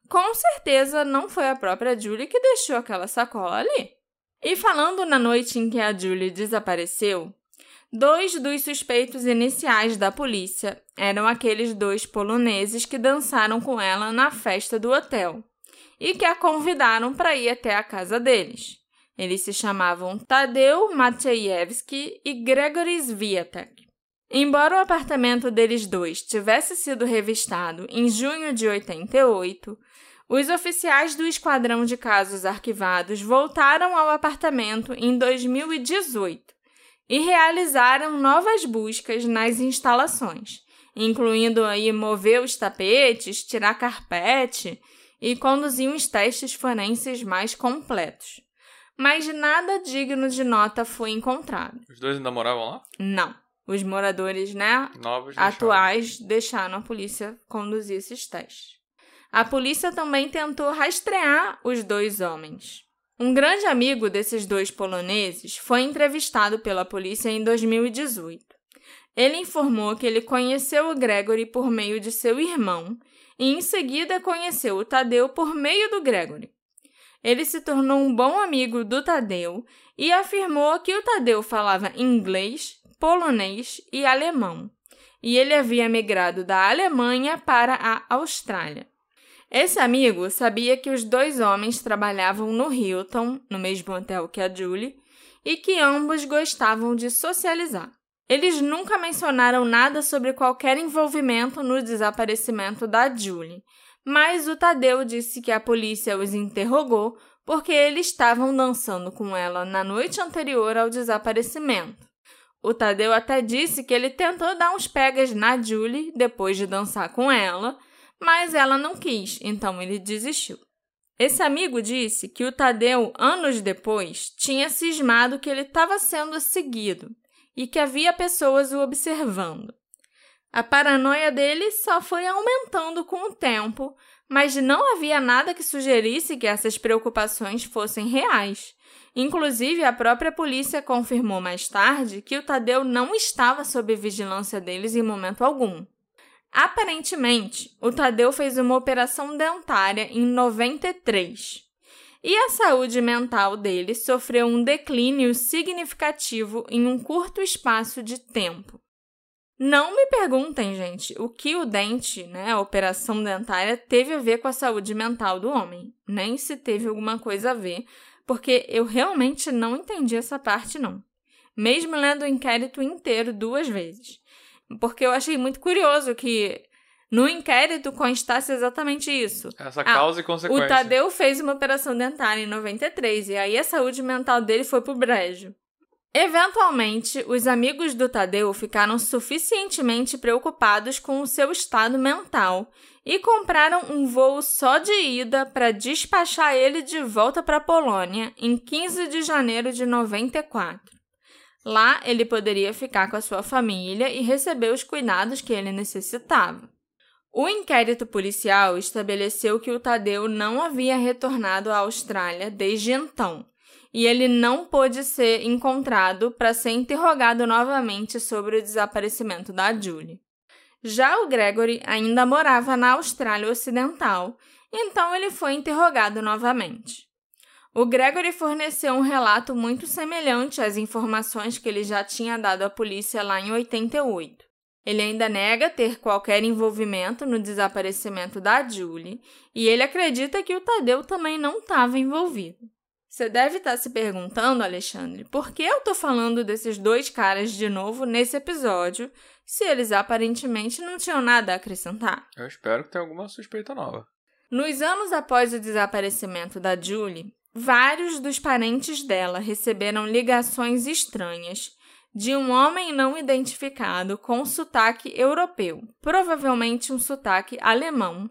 B: com certeza não foi a própria Julie que deixou aquela sacola ali. E falando na noite em que a Julie desapareceu, dois dos suspeitos iniciais da polícia eram aqueles dois poloneses que dançaram com ela na festa do hotel e que a convidaram para ir até a casa deles. Eles se chamavam Tadeu Maciejewski e Gregory Swiatek. Embora o apartamento deles dois tivesse sido revistado em junho de 88, os oficiais do Esquadrão de Casos Arquivados voltaram ao apartamento em 2018 e realizaram novas buscas nas instalações, incluindo aí mover os tapetes, tirar carpete e conduzir uns testes forenses mais completos. Mas nada digno de nota foi encontrado.
A: Os dois ainda moravam lá?
B: Não. Os moradores, né,
A: Novos
B: atuais deixaram a polícia conduzir esses testes. A polícia também tentou rastrear os dois homens. Um grande amigo desses dois poloneses foi entrevistado pela polícia em 2018. Ele informou que ele conheceu o Gregory por meio de seu irmão e, em seguida, conheceu o Tadeu por meio do Gregory. Ele se tornou um bom amigo do Tadeu e afirmou que o Tadeu falava inglês, polonês e alemão, e ele havia migrado da Alemanha para a Austrália. Esse amigo sabia que os dois homens trabalhavam no Hilton, no mesmo hotel que a Julie, e que ambos gostavam de socializar. Eles nunca mencionaram nada sobre qualquer envolvimento no desaparecimento da Julie, mas o Tadeu disse que a polícia os interrogou porque eles estavam dançando com ela na noite anterior ao desaparecimento. O Tadeu até disse que ele tentou dar uns pegas na Julie depois de dançar com ela, mas ela não quis, então ele desistiu. Esse amigo disse que o Tadeu, anos depois, tinha cismado que ele estava sendo seguido e que havia pessoas o observando. A paranoia dele só foi aumentando com o tempo, mas não havia nada que sugerisse que essas preocupações fossem reais. Inclusive, a própria polícia confirmou mais tarde que o Tadeu não estava sob vigilância deles em momento algum. Aparentemente, o Tadeu fez uma operação dentária em 93. E a saúde mental dele sofreu um declínio significativo em um curto espaço de tempo. Não me perguntem, gente, o que o dente, né, a operação dentária, teve a ver com a saúde mental do homem. Nem se teve alguma coisa a ver, porque eu realmente não entendi essa parte, não. Mesmo lendo o inquérito inteiro duas vezes. Porque eu achei muito curioso que no inquérito constasse exatamente isso.
A: Essa causa
B: ah,
A: e consequência.
B: O Tadeu fez uma operação dentária em 93 e aí a saúde mental dele foi pro brejo. Eventualmente, os amigos do Tadeu ficaram suficientemente preocupados com o seu estado mental e compraram um voo só de ida para despachar ele de volta para a Polônia em 15 de janeiro de 94. Lá, ele poderia ficar com a sua família e receber os cuidados que ele necessitava. O inquérito policial estabeleceu que o Tadeu não havia retornado à Austrália desde então e ele não pôde ser encontrado para ser interrogado novamente sobre o desaparecimento da Julie. Já o Gregory ainda morava na Austrália Ocidental, então ele foi interrogado novamente. O Gregory forneceu um relato muito semelhante às informações que ele já tinha dado à polícia lá em 88. Ele ainda nega ter qualquer envolvimento no desaparecimento da Julie e ele acredita que o Tadeu também não estava envolvido. Você deve estar se perguntando, Alexandre, por que eu estou falando desses dois caras de novo nesse episódio, se eles aparentemente não tinham nada a acrescentar?
A: Eu espero que tenha alguma suspeita nova.
B: Nos anos após o desaparecimento da Julie, vários dos parentes dela receberam ligações estranhas de um homem não identificado com sotaque europeu, provavelmente um sotaque alemão,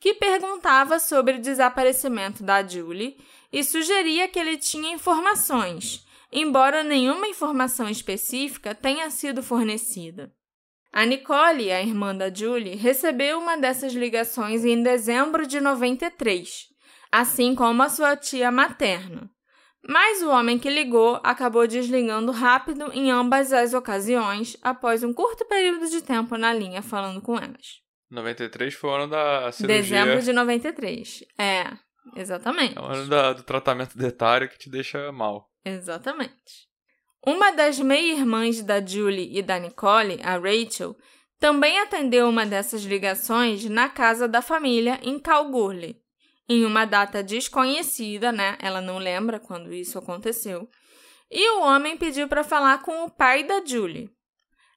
B: que perguntava sobre o desaparecimento da Julie e sugeria que ele tinha informações, embora nenhuma informação específica tenha sido fornecida. A Nicole, a irmã da Julie, recebeu uma dessas ligações em dezembro de 93, assim como a sua tia materna. Mas o homem que ligou acabou desligando rápido em ambas as ocasiões após um curto período de tempo na linha falando com elas.
A: 93 foi o ano da cirurgia.
B: Dezembro de 93. É. Exatamente.
A: É o ano da, do tratamento dentário que te deixa mal.
B: Exatamente. Uma das meia-irmãs da Julie e da Nicole, a Rachel, também atendeu uma dessas ligações na casa da família em Calgary, em uma data desconhecida, né? Ela não lembra quando isso aconteceu. E o homem pediu para falar com o pai da Julie.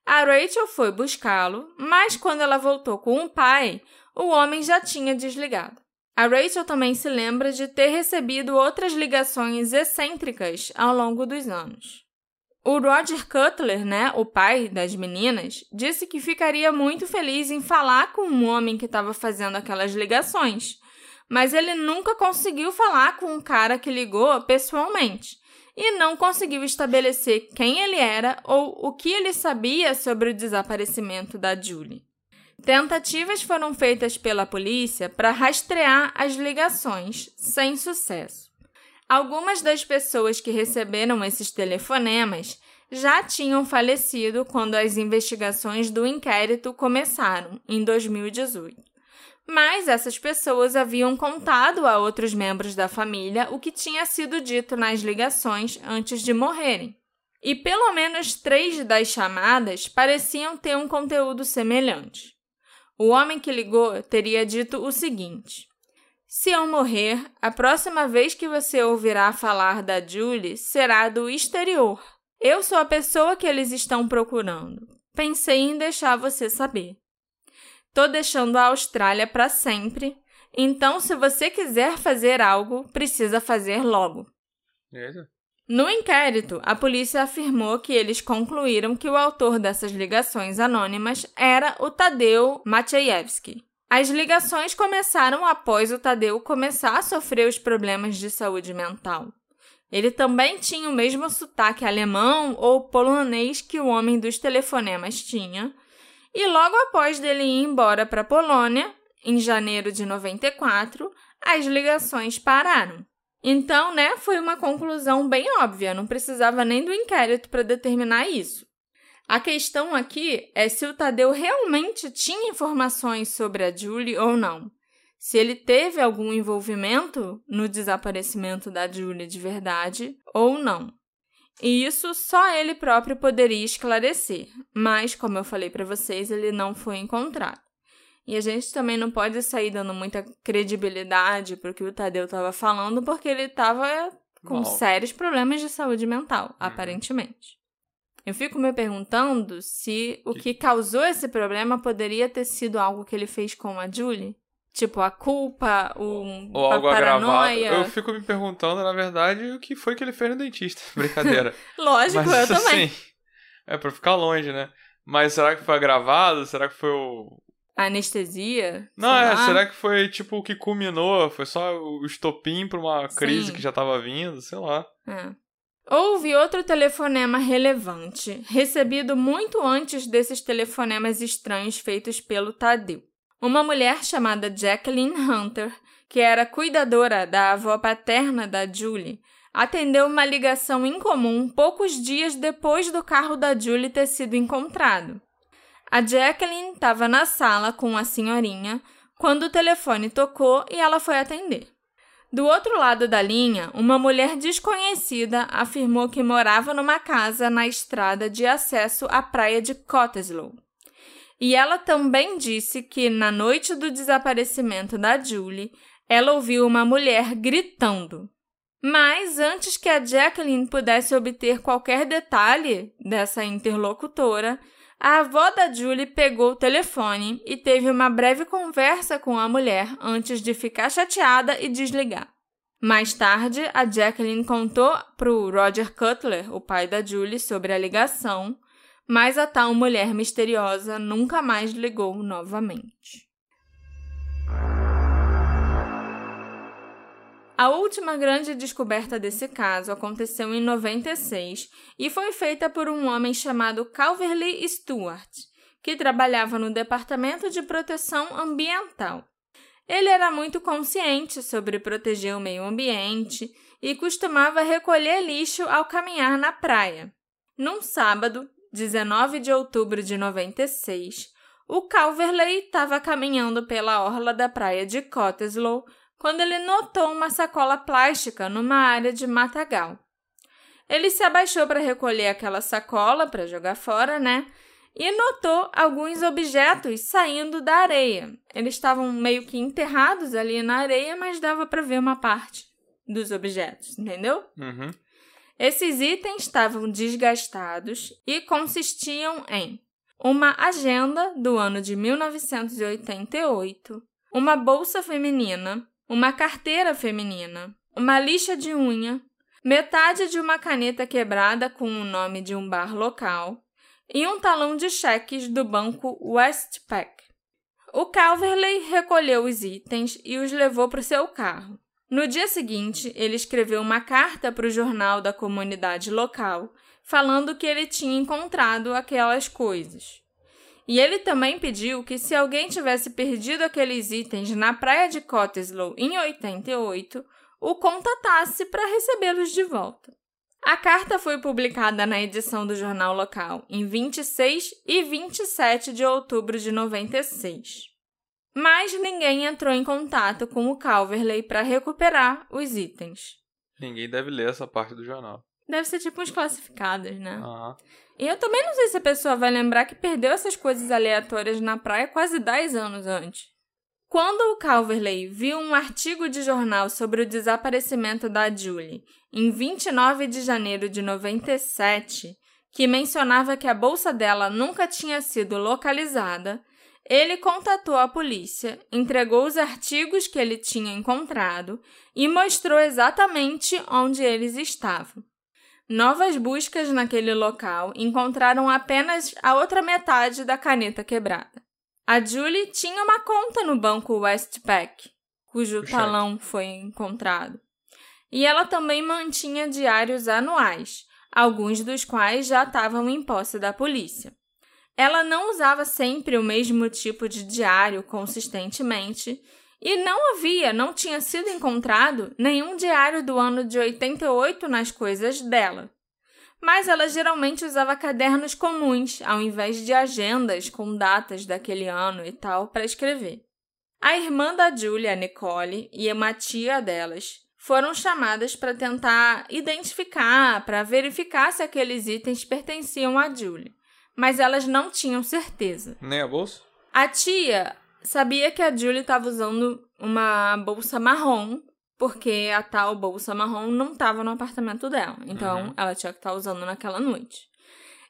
B: A Rachel foi buscá-lo, mas quando ela voltou com o pai, o homem já tinha desligado. A Rachel também se lembra de ter recebido outras ligações excêntricas ao longo dos anos. O Roger Cutler, né, o pai das meninas, disse que ficaria muito feliz em falar com um homem que estava fazendo aquelas ligações, mas ele nunca conseguiu falar com o cara que ligou pessoalmente e não conseguiu estabelecer quem ele era ou o que ele sabia sobre o desaparecimento da Julie. Tentativas foram feitas pela polícia para rastrear as ligações, sem sucesso. Algumas das pessoas que receberam esses telefonemas já tinham falecido quando as investigações do inquérito começaram, em 2018. Mas essas pessoas haviam contado a outros membros da família o que tinha sido dito nas ligações antes de morrerem. E pelo menos três das chamadas pareciam ter um conteúdo semelhante. O homem que ligou teria dito o seguinte: Se eu morrer, a próxima vez que você ouvirá falar da Julie será do exterior. Eu sou a pessoa que eles estão procurando. Pensei em deixar você saber. Tô deixando a Austrália para sempre, então se você quiser fazer algo, precisa fazer logo.
A: Eita.
B: No inquérito, a polícia afirmou que eles concluíram que o autor dessas ligações anônimas era o Tadeu Maciejewski. As ligações começaram após o Tadeu começar a sofrer os problemas de saúde mental. Ele também tinha o mesmo sotaque alemão ou polonês que o homem dos telefonemas tinha, e logo após dele ir embora para a Polônia, em janeiro de 94, as ligações pararam. Então, né, foi uma conclusão bem óbvia, não precisava nem do inquérito para determinar isso. A questão aqui é se o Tadeu realmente tinha informações sobre a Julie ou não. Se ele teve algum envolvimento no desaparecimento da Julie de verdade ou não. E isso só ele próprio poderia esclarecer, mas, como eu falei para vocês, ele não foi encontrado. E a gente também não pode sair dando muita credibilidade para o que o Tadeu estava falando, porque ele estava com
A: Mal.
B: sérios problemas de saúde mental,
A: Uhum.
B: aparentemente. Eu fico me perguntando se o que causou esse problema poderia ter sido algo que ele fez com a Julie. Tipo, a culpa, o,
A: Ou
B: a
A: algo agravado.
B: paranoia.
A: Eu fico me perguntando, na verdade, o que foi que ele fez no dentista. Brincadeira.
B: Lógico,
A: Mas,
B: eu também.
A: assim, é pra ficar longe, né? Mas será que foi agravado? Será que foi o.
B: Anestesia?
A: Não, é,
B: lá.
A: será que foi tipo o que culminou? Foi só o estopim pra uma crise
B: Sim.
A: que já tava vindo? Sei lá.
B: É. Houve outro telefonema relevante, recebido muito antes desses telefonemas estranhos feitos pelo Tadeu. Uma mulher chamada Jacqueline Hunter, que era cuidadora da avó paterna da Julie, atendeu uma ligação incomum poucos dias depois do carro da Julie ter sido encontrado. A Jacqueline estava na sala com a senhorinha quando o telefone tocou e ela foi atender. Do outro lado da linha, uma mulher desconhecida afirmou que morava numa casa na estrada de acesso à praia de Cottesloe. E ela também disse que, na noite do desaparecimento da Julie, ela ouviu uma mulher gritando. Mas antes que a Jacqueline pudesse obter qualquer detalhe dessa interlocutora, a avó da Julie pegou o telefone e teve uma breve conversa com a mulher antes de ficar chateada e desligar. Mais tarde, a Jacqueline contou para o Roger Cutler, o pai da Julie, sobre a ligação, mas a tal mulher misteriosa nunca mais ligou novamente. A última grande descoberta desse caso aconteceu em 96 e foi feita por um homem chamado Calverley Stewart, que trabalhava no Departamento de Proteção Ambiental. Ele era muito consciente sobre proteger o meio ambiente e costumava recolher lixo ao caminhar na praia. Num sábado, 19 de outubro de 96, o Calverley estava caminhando pela orla da praia de Cottesloe quando ele notou uma sacola plástica numa área de matagal. Ele se abaixou para recolher aquela sacola para jogar fora, né? E notou alguns objetos saindo da areia. Eles estavam meio que enterrados ali na areia, mas dava para ver uma parte dos objetos, entendeu?
A: Uhum.
B: Esses itens estavam desgastados e consistiam em uma agenda do ano de 1988, uma bolsa feminina, uma carteira feminina, uma lixa de unha, metade de uma caneta quebrada com o nome de um bar local e um talão de cheques do banco Westpac. O Calverley recolheu os itens e os levou para o seu carro. No dia seguinte, ele escreveu uma carta para o jornal da comunidade local, falando que ele tinha encontrado aquelas coisas. E ele também pediu que, se alguém tivesse perdido aqueles itens na praia de Cottesloe em 88, o contatasse para recebê-los de volta. A carta foi publicada na edição do jornal local em 26 e 27 de outubro de 96. Mas ninguém entrou em contato com o Calverley para recuperar os itens.
A: Ninguém deve ler essa parte do jornal.
B: Deve ser tipo uns classificados, né?
A: Aham.
B: E eu também não sei se a pessoa vai lembrar que perdeu essas coisas aleatórias na praia quase 10 anos antes. Quando o Calverley viu um artigo de jornal sobre o desaparecimento da Julie em 29 de janeiro de 97, que mencionava que a bolsa dela nunca tinha sido localizada, ele contatou a polícia, entregou os artigos que ele tinha encontrado e mostrou exatamente onde eles estavam. Novas buscas naquele local encontraram apenas a outra metade da caneta quebrada. A Julie tinha uma conta no banco Westpac, cujo
A: Cheque.
B: talão foi encontrado. E ela também mantinha diários anuais, alguns dos quais já estavam em posse da polícia. Ela não usava sempre o mesmo tipo de diário consistentemente e não havia, não tinha sido encontrado nenhum diário do ano de 88 nas coisas dela. Mas ela geralmente usava cadernos comuns, ao invés de agendas com datas daquele ano e tal, para escrever. A irmã da Julia, Nicole, e uma tia delas foram chamadas para tentar identificar, para verificar se aqueles itens pertenciam a Julie, mas elas não tinham certeza.
A: Nem a bolsa?
B: A tia sabia que a Julie estava usando uma bolsa marrom, porque a tal bolsa marrom não estava no apartamento dela. Então,
A: Uhum.
B: ela tinha que estar usando naquela noite.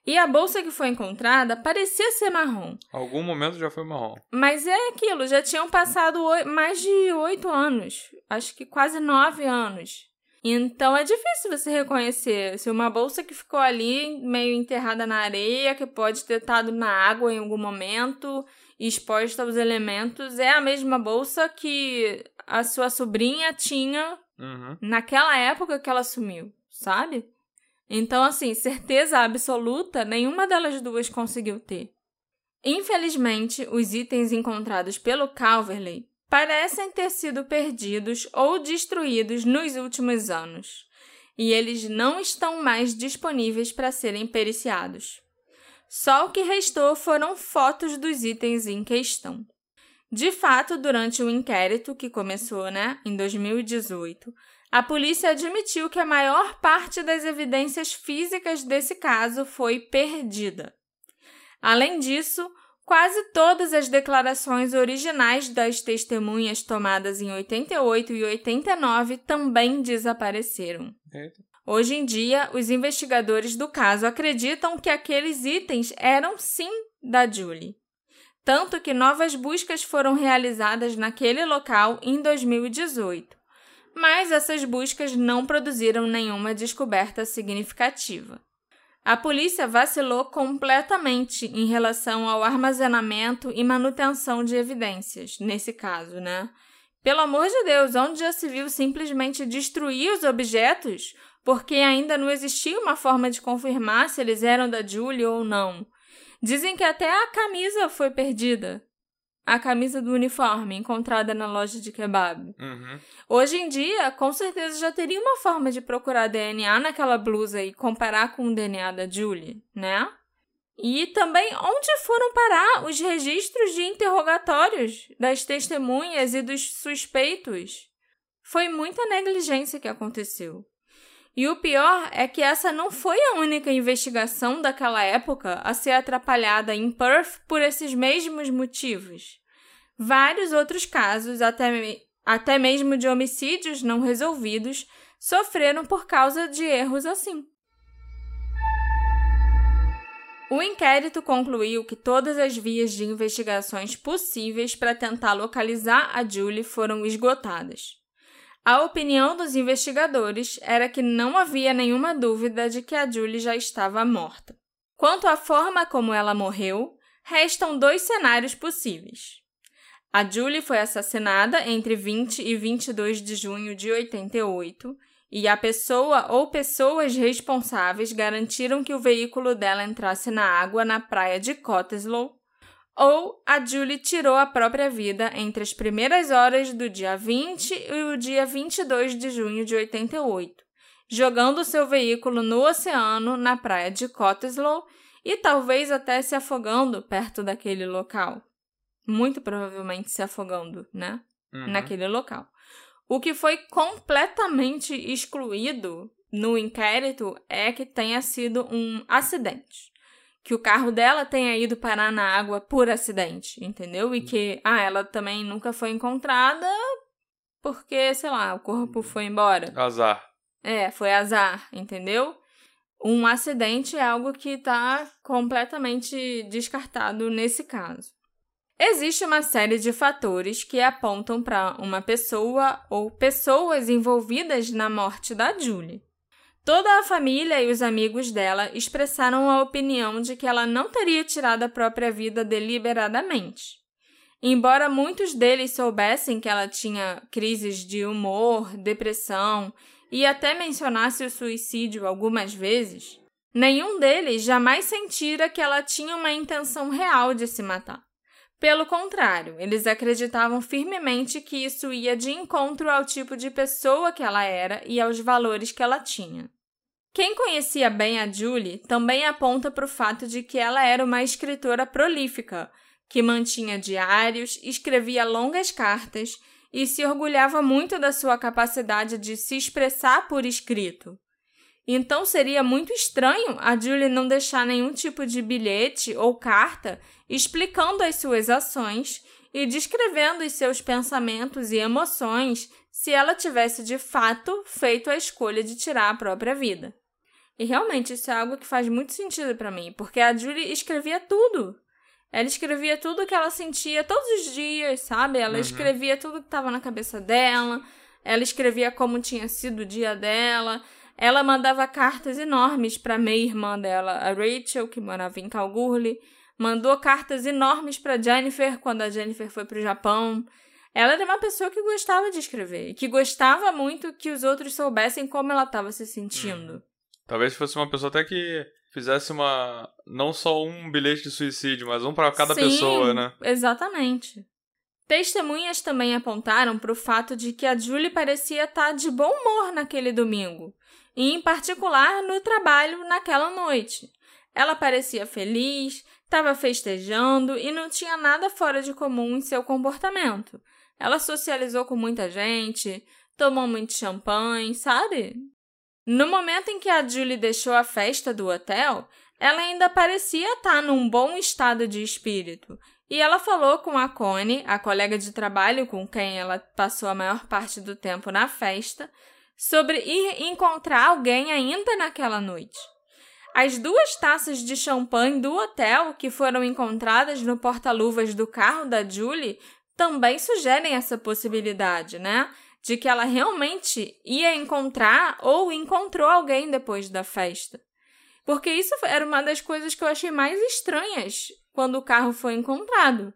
B: E a bolsa que foi encontrada parecia ser marrom.
A: Algum momento já foi marrom.
B: Mas é aquilo, já tinham passado mais de oito anos. Acho que quase nove anos. Então é difícil você reconhecer se uma bolsa que ficou ali meio enterrada na areia, que pode ter estado na água em algum momento, exposta aos elementos, é a mesma bolsa que a sua sobrinha tinha
A: Uhum.
B: naquela época que ela sumiu, sabe? Então, assim, certeza absoluta nenhuma delas duas conseguiu ter. Infelizmente, os itens encontrados pelo Calverley parecem ter sido perdidos ou destruídos nos últimos anos, e eles não estão mais disponíveis para serem periciados. Só o que restou foram fotos dos itens em questão. De fato, durante o inquérito que começou, né, em 2018, a polícia admitiu que a maior parte das evidências físicas desse caso foi perdida. Além disso, quase todas as declarações originais das testemunhas tomadas em 88 e 89 também desapareceram. Hoje em dia, os investigadores do caso acreditam que aqueles itens eram sim da Julie. Tanto que novas buscas foram realizadas naquele local em 2018. Mas essas buscas não produziram nenhuma descoberta significativa. A polícia vacilou completamente em relação ao armazenamento e manutenção de evidências, nesse caso, né? Pelo amor de Deus, onde já se viu simplesmente destruir os objetos porque ainda não existia uma forma de confirmar se eles eram da Julie ou não. Dizem que até a camisa foi perdida. A camisa do uniforme, encontrada na loja de kebab.
A: Uhum.
B: Hoje em dia, com certeza já teria uma forma de procurar DNA naquela blusa e comparar com o DNA da Julie, né? E também onde foram parar os registros de interrogatórios das testemunhas e dos suspeitos? Foi muita negligência que aconteceu. E o pior é que essa não foi a única investigação daquela época a ser atrapalhada em Perth por esses mesmos motivos. Vários outros casos, até, até mesmo de homicídios não resolvidos, sofreram por causa de erros assim. O inquérito concluiu que todas as vias de investigações possíveis para tentar localizar a Julie foram esgotadas. A opinião dos investigadores era que não havia nenhuma dúvida de que a Julie já estava morta. Quanto à forma como ela morreu, restam dois cenários possíveis. A Julie foi assassinada entre 20 e 22 de junho de 88 e a pessoa ou pessoas responsáveis garantiram que o veículo dela entrasse na água na praia de Cottesloe, ou a Julie tirou a própria vida entre as primeiras horas do dia 20 e o dia 22 de junho de 88, jogando seu veículo no oceano na praia de Cottesloe e talvez até se afogando perto daquele local. Muito provavelmente se afogando, né?
A: Uhum.
B: naquele local. O que foi completamente excluído no inquérito é que tenha sido um acidente. Que o carro dela tenha ido parar na água por acidente, entendeu? E que, ah, ela também nunca foi encontrada porque, sei lá, o corpo foi embora.
A: Azar.
B: É, foi azar, entendeu? Um acidente é algo que está completamente descartado nesse caso. Existe uma série de fatores que apontam para uma pessoa ou pessoas envolvidas na morte da Julie. Toda a família e os amigos dela expressaram a opinião de que ela não teria tirado a própria vida deliberadamente. Embora muitos deles soubessem que ela tinha crises de humor, depressão e até mencionasse o suicídio algumas vezes, Nenhum deles jamais sentira que ela tinha uma intenção real de se matar. Pelo contrário, eles acreditavam firmemente que isso ia de encontro ao tipo de pessoa que ela era e aos valores que ela tinha. Quem conhecia bem a Julie também aponta para o fato de que ela era uma escritora prolífica, que mantinha diários, escrevia longas cartas e se orgulhava muito da sua capacidade de se expressar por escrito. Então seria muito estranho a Julie não deixar nenhum tipo de bilhete ou carta explicando as suas ações e descrevendo os seus pensamentos e emoções se ela tivesse de fato feito a escolha de tirar a própria vida. E realmente isso é algo que faz muito sentido para mim, porque a Julie escrevia tudo. Ela escrevia tudo que ela sentia todos os dias, sabe? Ela uhum. escrevia tudo que estava na cabeça dela. Ela escrevia como tinha sido o dia dela. Ela mandava cartas enormes para meia-irmã dela, a Rachel, que morava em Calgary. Mandou cartas enormes para Jennifer quando a Jennifer foi para o Japão. Ela era uma pessoa que gostava de escrever, que gostava muito que os outros soubessem como ela estava se sentindo. Uhum.
A: Talvez fosse uma pessoa até que fizesse uma. Não só um bilhete de suicídio, mas um para cada
B: Sim,
A: pessoa, né?
B: Exatamente. Testemunhas também apontaram para o fato de que a Julie parecia estar tá de bom humor naquele domingo, e em particular no trabalho naquela noite. Ela parecia feliz, estava festejando e não tinha nada fora de comum em seu comportamento. Ela socializou com muita gente, tomou muito champanhe, sabe? No momento em que a Julie deixou a festa do hotel, ela ainda parecia estar num bom estado de espírito. E ela falou com a Connie, a colega de trabalho com quem ela passou a maior parte do tempo na festa, sobre ir encontrar alguém ainda naquela noite. As duas taças de champanhe do hotel que foram encontradas no porta-luvas do carro da Julie também sugerem essa possibilidade, né? De que ela realmente ia encontrar ou encontrou alguém depois da festa. Porque isso era uma das coisas que eu achei mais estranhas quando o carro foi encontrado.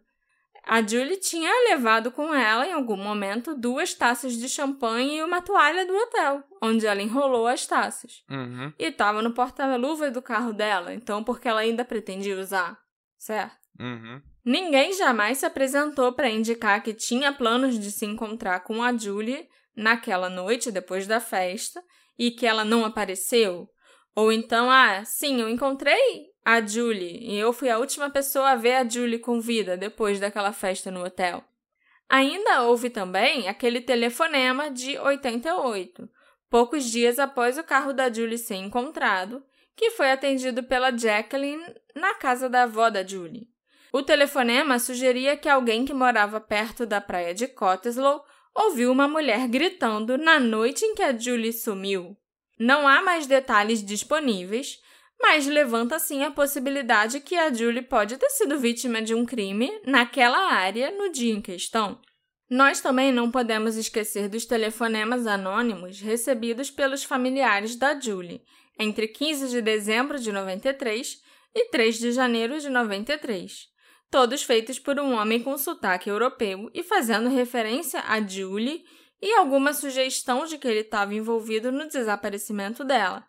B: A Julie tinha levado com ela, em algum momento, duas taças de champanhe e uma toalha do hotel, onde ela enrolou as taças.
A: Uhum.
B: E estava no porta-luva do carro dela, então porque ela ainda pretendia usar, certo?
A: Uhum.
B: Ninguém jamais se apresentou para indicar que tinha planos de se encontrar com a Julie naquela noite depois da festa e que ela não apareceu. Ou então, ah, sim, eu encontrei a Julie e eu fui a última pessoa a ver a Julie com vida depois daquela festa no hotel. Ainda houve também aquele telefonema de 88, poucos dias após o carro da Julie ser encontrado, que foi atendido pela Jacqueline na casa da avó da Julie. O telefonema sugeria que alguém que morava perto da praia de Cottesloe ouviu uma mulher gritando na noite em que a Julie sumiu. Não há mais detalhes disponíveis, mas levanta sim a possibilidade que a Julie pode ter sido vítima de um crime naquela área no dia em questão. Nós também não podemos esquecer dos telefonemas anônimos recebidos pelos familiares da Julie entre 15 de dezembro de 93 e 3 de janeiro de 93 todos feitos por um homem com sotaque europeu e fazendo referência a Julie e alguma sugestão de que ele estava envolvido no desaparecimento dela.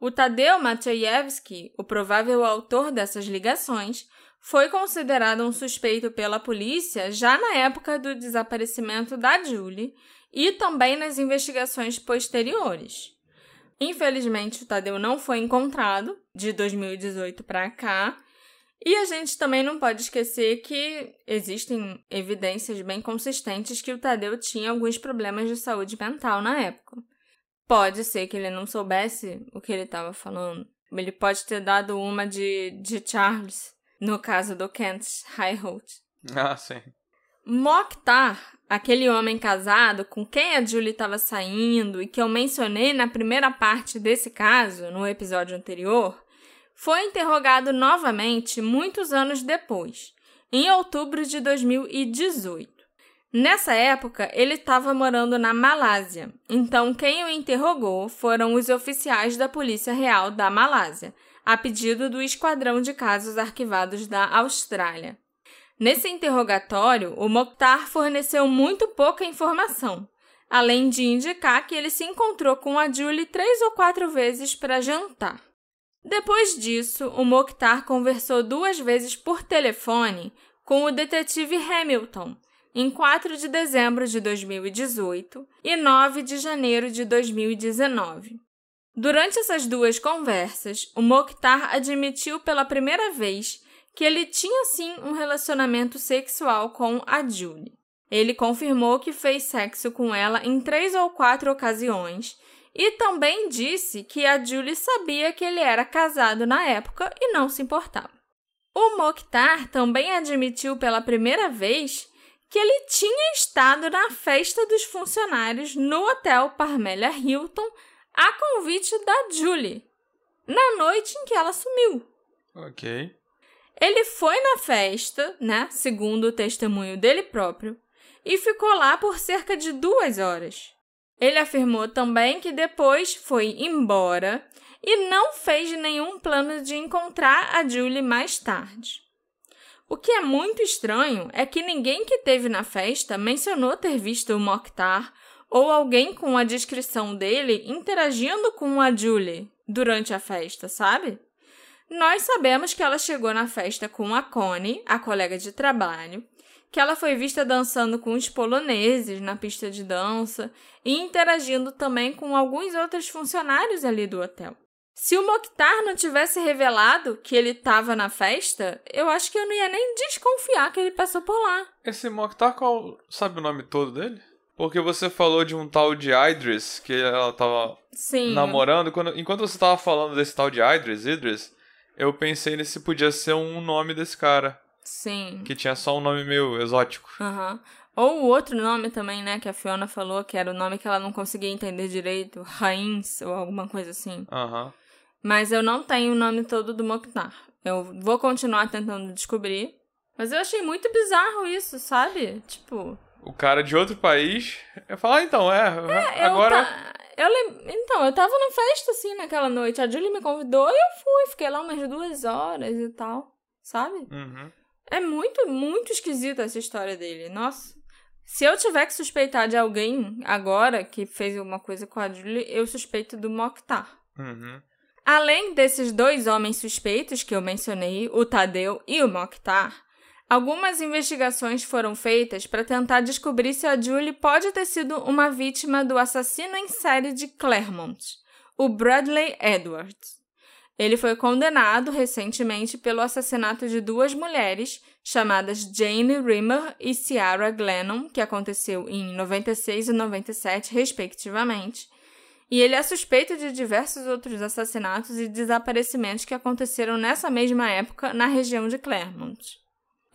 B: O Tadeu Maciejewski, o provável autor dessas ligações, foi considerado um suspeito pela polícia já na época do desaparecimento da Julie e também nas investigações posteriores. Infelizmente, o Tadeu não foi encontrado de 2018 para cá, e a gente também não pode esquecer que existem evidências bem consistentes que o Tadeu tinha alguns problemas de saúde mental na época. Pode ser que ele não soubesse o que ele estava falando. Ele pode ter dado uma de, de Charles, no caso do Kent Highholt.
A: Ah, sim.
B: Mokhtar, aquele homem casado com quem a Julie estava saindo e que eu mencionei na primeira parte desse caso, no episódio anterior, foi interrogado novamente muitos anos depois, em outubro de 2018. Nessa época, ele estava morando na Malásia, então quem o interrogou foram os oficiais da Polícia Real da Malásia, a pedido do Esquadrão de Casos Arquivados da Austrália. Nesse interrogatório, o Mokhtar forneceu muito pouca informação, além de indicar que ele se encontrou com a Julie três ou quatro vezes para jantar. Depois disso, o Mokhtar conversou duas vezes por telefone com o detetive Hamilton, em 4 de dezembro de 2018 e 9 de janeiro de 2019. Durante essas duas conversas, o Mokhtar admitiu pela primeira vez que ele tinha sim um relacionamento sexual com a Julie. Ele confirmou que fez sexo com ela em três ou quatro ocasiões e também disse que a Julie sabia que ele era casado na época e não se importava. O Mokhtar também admitiu pela primeira vez que ele tinha estado na festa dos funcionários no hotel Parmelia Hilton a convite da Julie, na noite em que ela sumiu.
A: Ok.
B: Ele foi na festa, né, segundo o testemunho dele próprio, e ficou lá por cerca de duas horas. Ele afirmou também que depois foi embora e não fez nenhum plano de encontrar a Julie mais tarde. O que é muito estranho é que ninguém que teve na festa mencionou ter visto o Mokhtar ou alguém com a descrição dele interagindo com a Julie durante a festa, sabe? Nós sabemos que ela chegou na festa com a Connie, a colega de trabalho, que ela foi vista dançando com os poloneses na pista de dança e interagindo também com alguns outros funcionários ali do hotel. Se o Mokhtar não tivesse revelado que ele estava na festa, eu acho que eu não ia nem desconfiar que ele passou por lá.
A: Esse Mokhtar, qual. Sabe o nome todo dele? Porque você falou de um tal de Idris, que ela tava
B: Sim.
A: namorando. Quando, enquanto você tava falando desse tal de Idris, Idris, eu pensei nesse podia ser um nome desse cara.
B: Sim.
A: Que tinha só um nome meio exótico.
B: Aham. Ou o outro nome também, né, que a Fiona falou, que era o nome que ela não conseguia entender direito, Rains ou alguma coisa assim.
A: Aham.
B: Mas eu não tenho o nome todo do Mokhtar. Eu vou continuar tentando descobrir. Mas eu achei muito bizarro isso, sabe? Tipo.
A: O cara de outro país. Eu falo, ah, então, é.
B: Eu
A: agora.
B: ta- Eu lem... Então, eu tava na festa, assim, naquela noite. A Julie me convidou e eu fui. Fiquei lá umas duas horas e tal. Sabe?
A: Uhum.
B: É muito, muito esquisita essa história dele. Nossa. Se eu tiver que suspeitar de alguém agora que fez alguma coisa com a Julie, eu suspeito do Mokhtar.
A: Uhum.
B: Além desses dois homens suspeitos que eu mencionei, o Tadeu e o Mokhtar, algumas investigações foram feitas para tentar descobrir se a Julie pode ter sido uma vítima do assassino em série de Claremont, o Bradley Edwards. Ele foi condenado recentemente pelo assassinato de duas mulheres chamadas Jane Rimmer e Ciara Glennon, que aconteceu em 96 e 97, respectivamente. E ele é suspeito de diversos outros assassinatos e desaparecimentos que aconteceram nessa mesma época na região de Claremont.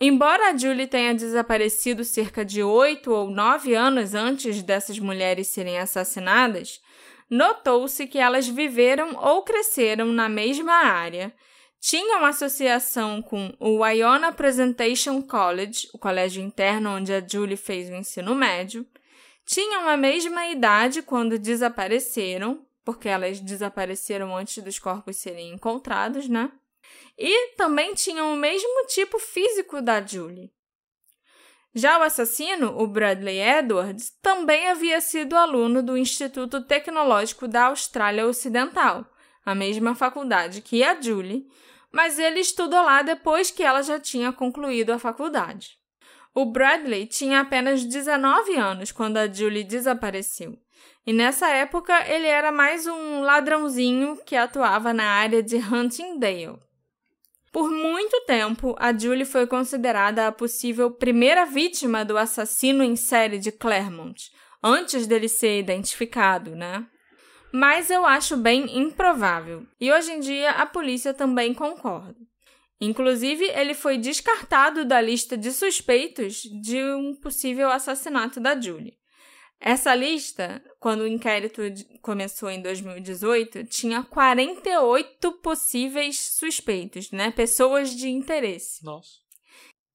B: Embora a Julie tenha desaparecido cerca de oito ou nove anos antes dessas mulheres serem assassinadas, notou-se que elas viveram ou cresceram na mesma área, tinham associação com o Iona Presentation College, o colégio interno onde a Julie fez o ensino médio, tinham a mesma idade quando desapareceram, porque elas desapareceram antes dos corpos serem encontrados, né? E também tinham o mesmo tipo físico da Julie. Já o assassino, o Bradley Edwards, também havia sido aluno do Instituto Tecnológico da Austrália Ocidental, a mesma faculdade que a Julie, mas ele estudou lá depois que ela já tinha concluído a faculdade. O Bradley tinha apenas 19 anos quando a Julie desapareceu. E nessa época ele era mais um ladrãozinho que atuava na área de Huntingdale. Por muito tempo, a Julie foi considerada a possível primeira vítima do assassino em série de Claremont, antes dele ser identificado, né? Mas eu acho bem improvável, e hoje em dia a polícia também concorda. Inclusive, ele foi descartado da lista de suspeitos de um possível assassinato da Julie. Essa lista, quando o inquérito começou em 2018, tinha 48 possíveis suspeitos, né? Pessoas de interesse.
A: Nossa.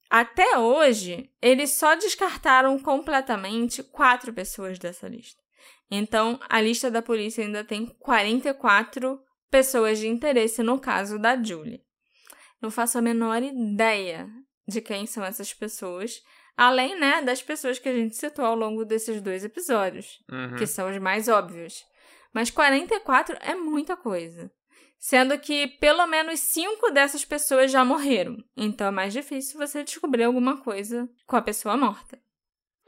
B: Até hoje, eles só descartaram completamente quatro pessoas dessa lista. Então, a lista da polícia ainda tem 44 pessoas de interesse no caso da Julie. Não faço a menor ideia de quem são essas pessoas, além, né, das pessoas que a gente citou ao longo desses dois episódios,
A: Uhum.
B: que são os mais óbvios. Mas 44 é muita coisa. sendo que pelo menos cinco dessas pessoas já morreram, então é mais difícil você descobrir alguma coisa com a pessoa morta.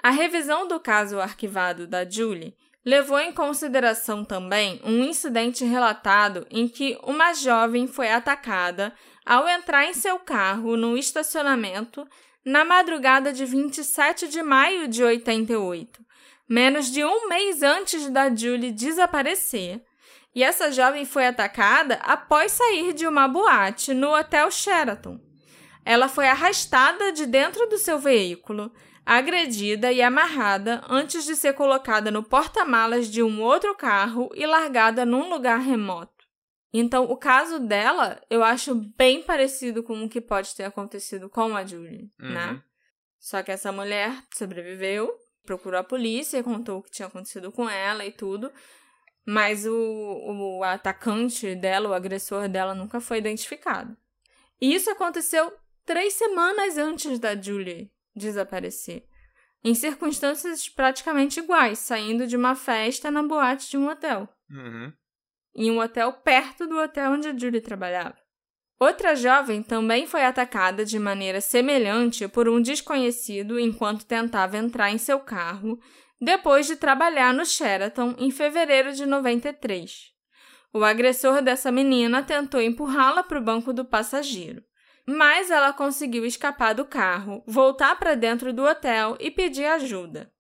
B: A revisão do caso arquivado da Julie levou em consideração também um incidente relatado em que uma jovem foi atacada ao entrar em seu carro no estacionamento na madrugada de 27 de maio de 88, menos de um mês antes da Julie desaparecer. E essa jovem foi atacada após sair de uma boate no Hotel Sheraton. Ela foi arrastada de dentro do seu veículo, agredida e amarrada antes de ser colocada no porta-malas de um outro carro e largada num lugar remoto. Então, o caso dela, eu acho bem parecido com o que pode ter acontecido com a Julie,
A: Uhum.
B: né? Só que essa mulher sobreviveu, procurou a polícia, contou o que tinha acontecido com ela e tudo. Mas o, o atacante dela, o agressor dela, nunca foi identificado. E isso aconteceu três semanas antes da Julie desaparecer. Em circunstâncias praticamente iguais, saindo de uma festa na boate de um hotel
A: Uhum.
B: Em um hotel perto do hotel onde Julie trabalhava. Outra jovem também foi atacada de maneira semelhante por um desconhecido enquanto tentava entrar em seu carro, depois de trabalhar no Sheraton em fevereiro de 93. O agressor dessa menina tentou empurrá-la para o banco do passageiro, mas ela conseguiu escapar do carro, voltar para dentro do hotel e pedir ajuda.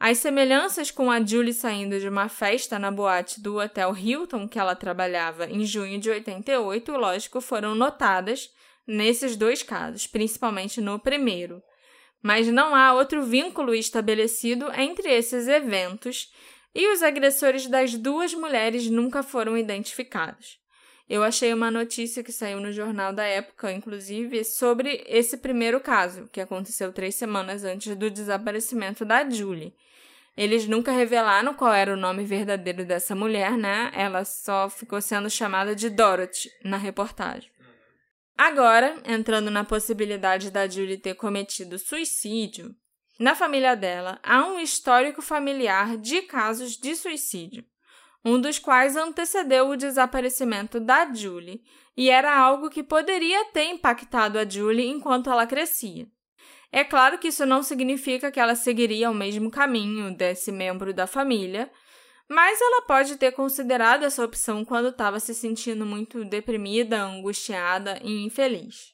B: As semelhanças com a Julie saindo de uma festa na boate do Hotel Hilton que ela trabalhava em junho de 88, lógico, foram notadas nesses dois casos, principalmente no primeiro. Mas não há outro vínculo estabelecido entre esses eventos e os agressores das duas mulheres nunca foram identificados. Eu achei uma notícia que saiu no jornal da época, inclusive, sobre esse primeiro caso, que aconteceu três semanas antes do desaparecimento da Julie. Eles nunca revelaram qual era o nome verdadeiro dessa mulher, né? Ela só ficou sendo chamada de Dorothy na reportagem. Agora, entrando na possibilidade da Julie ter cometido suicídio, na família dela há um histórico familiar de casos de suicídio, um dos quais antecedeu o desaparecimento da Julie e era algo que poderia ter impactado a Julie enquanto ela crescia. É claro que isso não significa que ela seguiria o mesmo caminho desse membro da família, mas ela pode ter considerado essa opção quando estava se sentindo muito deprimida, angustiada e infeliz.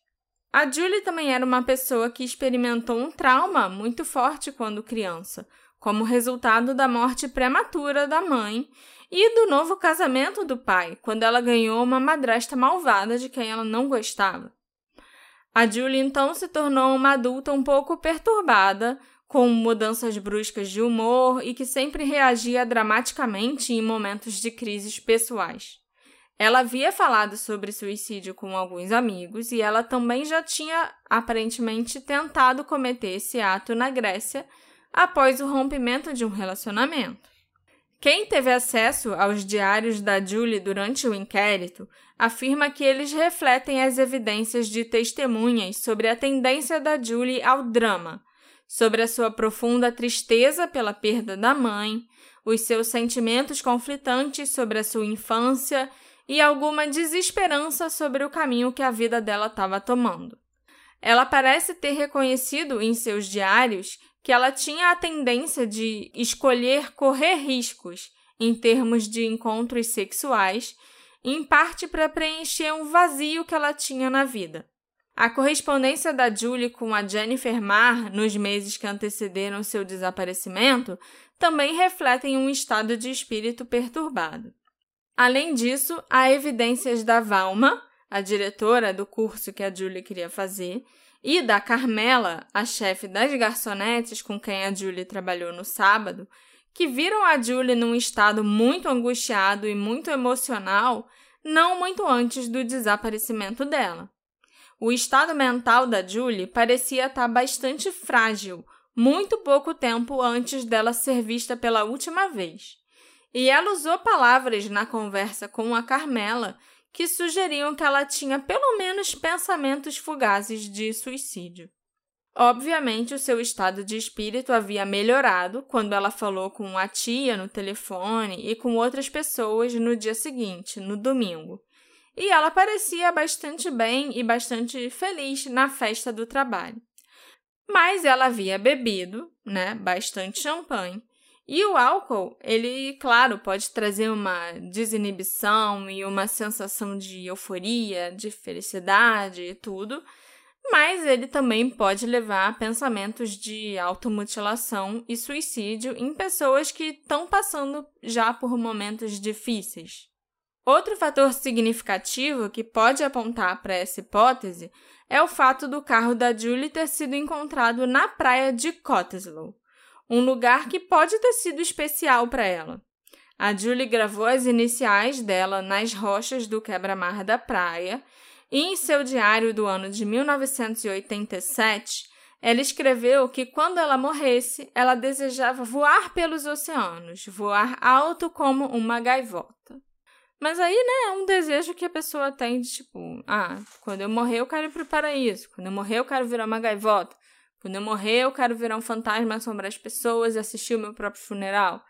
B: A Julie também era uma pessoa que experimentou um trauma muito forte quando criança, como resultado da morte prematura da mãe e do novo casamento do pai, quando ela ganhou uma madrasta malvada de quem ela não gostava. A Julie então se tornou uma adulta um pouco perturbada, com mudanças bruscas de humor e que sempre reagia dramaticamente em momentos de crises pessoais. Ela havia falado sobre suicídio com alguns amigos e ela também já tinha aparentemente tentado cometer esse ato na Grécia após o rompimento de um relacionamento. Quem teve acesso aos diários da Julie durante o inquérito afirma que eles refletem as evidências de testemunhas sobre a tendência da Julie ao drama, sobre a sua profunda tristeza pela perda da mãe, os seus sentimentos conflitantes sobre a sua infância e alguma desesperança sobre o caminho que a vida dela estava tomando. Ela parece ter reconhecido em seus diários que ela tinha a tendência de escolher correr riscos em termos de encontros sexuais, em parte para preencher um vazio que ela tinha na vida. A correspondência da Julie com a Jennifer Marr nos meses que antecederam seu desaparecimento também refletem um estado de espírito perturbado. Além disso, há evidências da Valma, a diretora do curso que a Julie queria fazer, e da Carmela, a chefe das garçonetes com quem a Julie trabalhou no sábado, que viram a Julie num estado muito angustiado e muito emocional não muito antes do desaparecimento dela. O estado mental da Julie parecia estar bastante frágil, muito pouco tempo antes dela ser vista pela última vez. E ela usou palavras na conversa com a Carmela que sugeriam que ela tinha pelo menos pensamentos fugazes de suicídio. Obviamente, o seu estado de espírito havia melhorado quando ela falou com a tia no telefone e com outras pessoas no dia seguinte, no domingo. e ela parecia bastante bem e bastante feliz na festa do trabalho. Mas ela havia bebido, né, bastante champanhe. E o álcool, ele, claro, pode trazer uma desinibição e uma sensação de euforia, de felicidade e tudo, mas ele também pode levar a pensamentos de automutilação e suicídio em pessoas que estão passando já por momentos difíceis. Outro fator significativo que pode apontar para essa hipótese é o fato do carro da Julie ter sido encontrado na praia de Cottesloe, um lugar que pode ter sido especial para ela. A Julie gravou as iniciais dela nas rochas do quebra-mar da praia e em seu diário do ano de 1987, ela escreveu que quando ela morresse, ela desejava voar pelos oceanos, voar alto como uma gaivota. Mas aí, né, é um desejo que a pessoa tem de tipo, ah, quando eu morrer eu quero ir pro paraíso, quando eu morrer eu quero virar uma gaivota, quando eu morrer eu quero virar um fantasma, assombrar as pessoas e assistir o meu próprio funeral.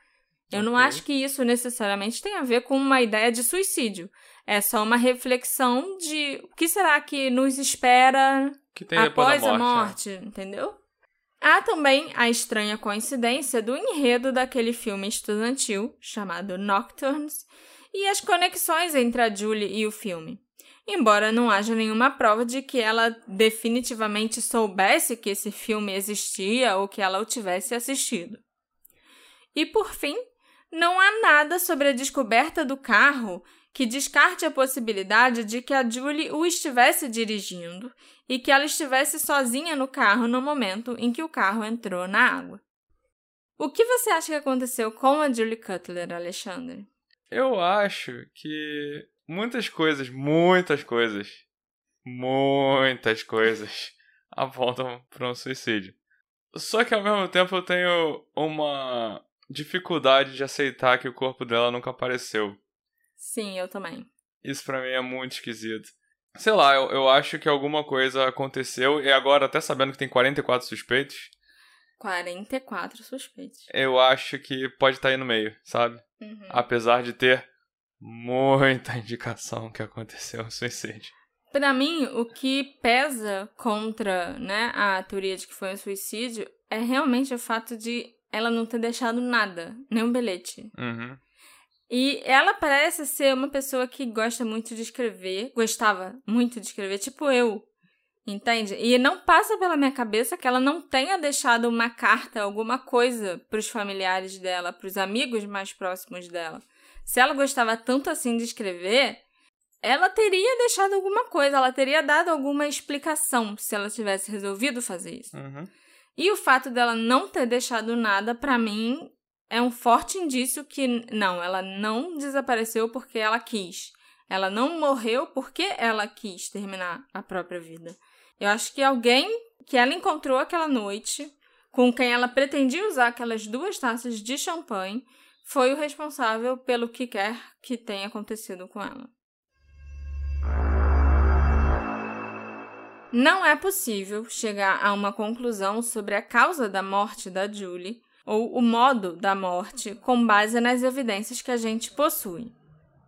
B: Eu okay. não acho que isso necessariamente tem a ver com uma ideia de suicídio. É só uma reflexão de o que será que nos espera após
A: a morte,
B: a morte é. entendeu? Há também a estranha coincidência do enredo daquele filme estudantil chamado Nocturnes, e as conexões entre a Julie e o filme. Embora não haja nenhuma prova de que ela definitivamente soubesse que esse filme existia ou que ela o tivesse assistido. E por fim, não há nada sobre a descoberta do carro que descarte a possibilidade de que a Julie o estivesse dirigindo e que ela estivesse sozinha no carro no momento em que o carro entrou na água. O que você acha que aconteceu com a Julie Cutler, Alexandre?
A: Eu acho que muitas coisas, muitas coisas, muitas coisas apontam para um suicídio. Só que ao mesmo tempo eu tenho uma dificuldade de aceitar que o corpo dela nunca apareceu.
B: Sim, eu também.
A: Isso para mim é muito esquisito. Sei lá, eu, eu acho que alguma coisa aconteceu e agora, até sabendo que tem 44 suspeitos.
B: 44 suspeitos.
A: Eu acho que pode estar tá aí no meio, sabe? Uhum. Apesar de ter muita indicação que aconteceu um suicídio.
B: Para mim, o que pesa contra né, a teoria de que foi um suicídio é realmente o fato de ela não ter deixado nada, nenhum bilhete.
A: Uhum.
B: E ela parece ser uma pessoa que gosta muito de escrever, gostava muito de escrever, tipo eu. Entende? E não passa pela minha cabeça que ela não tenha deixado uma carta, alguma coisa para os familiares dela, para os amigos mais próximos dela. Se ela gostava tanto assim de escrever, ela teria deixado alguma coisa, ela teria dado alguma explicação se ela tivesse resolvido fazer isso.
A: Uhum.
B: E o fato dela não ter deixado nada, para mim, é um forte indício que não, ela não desapareceu porque ela quis. Ela não morreu porque ela quis terminar a própria vida. Eu acho que alguém que ela encontrou aquela noite, com quem ela pretendia usar aquelas duas taças de champanhe, foi o responsável pelo que quer que tenha acontecido com ela. Não é possível chegar a uma conclusão sobre a causa da morte da Julie ou o modo da morte com base nas evidências que a gente possui.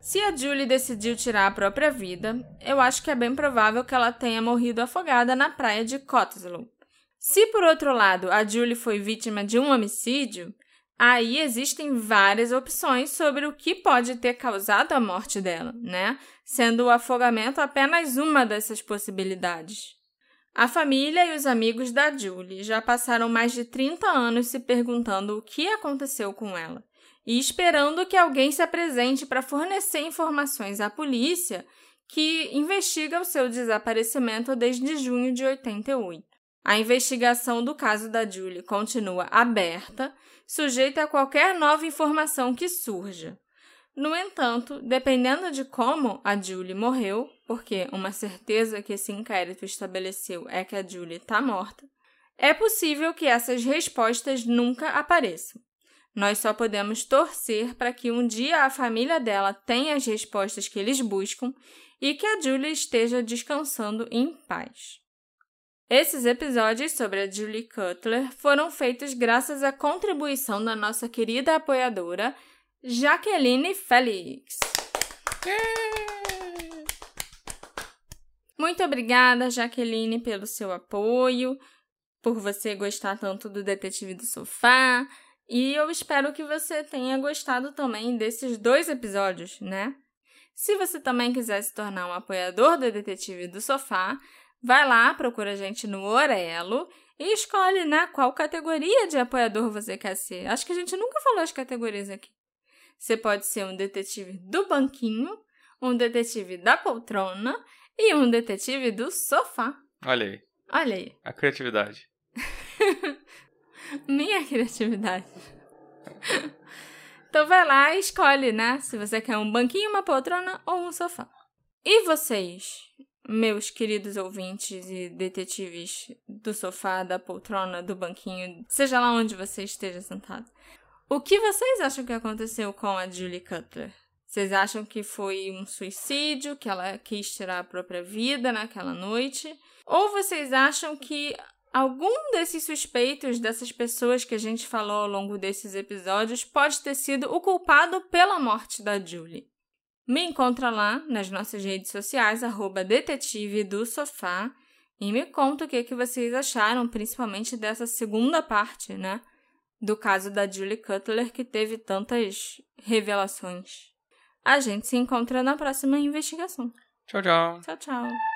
B: Se a Julie decidiu tirar a própria vida, eu acho que é bem provável que ela tenha morrido afogada na praia de Cottesloe. Se, por outro lado, a Julie foi vítima de um homicídio, aí existem várias opções sobre o que pode ter causado a morte dela, né? Sendo o afogamento apenas uma dessas possibilidades. A família e os amigos da Julie já passaram mais de 30 anos se perguntando o que aconteceu com ela e esperando que alguém se apresente para fornecer informações à polícia que investiga o seu desaparecimento desde junho de 88. A investigação do caso da Julie continua aberta, sujeita a qualquer nova informação que surja. No entanto, dependendo de como a Julie morreu, porque uma certeza que esse inquérito estabeleceu é que a Julie está morta, é possível que essas respostas nunca apareçam. Nós só podemos torcer para que um dia a família dela tenha as respostas que eles buscam e que a Julie esteja descansando em paz. Esses episódios sobre a Julie Cutler foram feitos graças à contribuição da nossa querida apoiadora, Jaqueline Félix. Muito obrigada, Jaqueline, pelo seu apoio, por você gostar tanto do Detetive do Sofá. E eu espero que você tenha gostado também desses dois episódios, né? Se você também quiser se tornar um apoiador do Detetive do Sofá, vai lá, procura a gente no Orelo e escolhe, né, qual categoria de apoiador você quer ser. Acho que a gente nunca falou as categorias aqui. Você pode ser um detetive do banquinho, um detetive da poltrona e um detetive do sofá.
A: Olha aí.
B: Olha aí.
A: A criatividade.
B: Minha criatividade. Então vai lá e escolhe, né? Se você quer um banquinho, uma poltrona ou um sofá. E vocês, meus queridos ouvintes e detetives do sofá, da poltrona, do banquinho, seja lá onde você esteja sentado, o que vocês acham que aconteceu com a Julie Cutler? Vocês acham que foi um suicídio, que ela quis tirar a própria vida naquela noite? Ou vocês acham que Algum desses suspeitos, dessas pessoas que a gente falou ao longo desses episódios, pode ter sido o culpado pela morte da Julie. Me encontra lá nas nossas redes sociais, arroba detetive do sofá, e me conta o que, que vocês acharam, principalmente dessa segunda parte, né? Do caso da Julie Cutler, que teve tantas revelações. A gente se encontra na próxima investigação.
A: Tchau, tchau.
B: Tchau, tchau.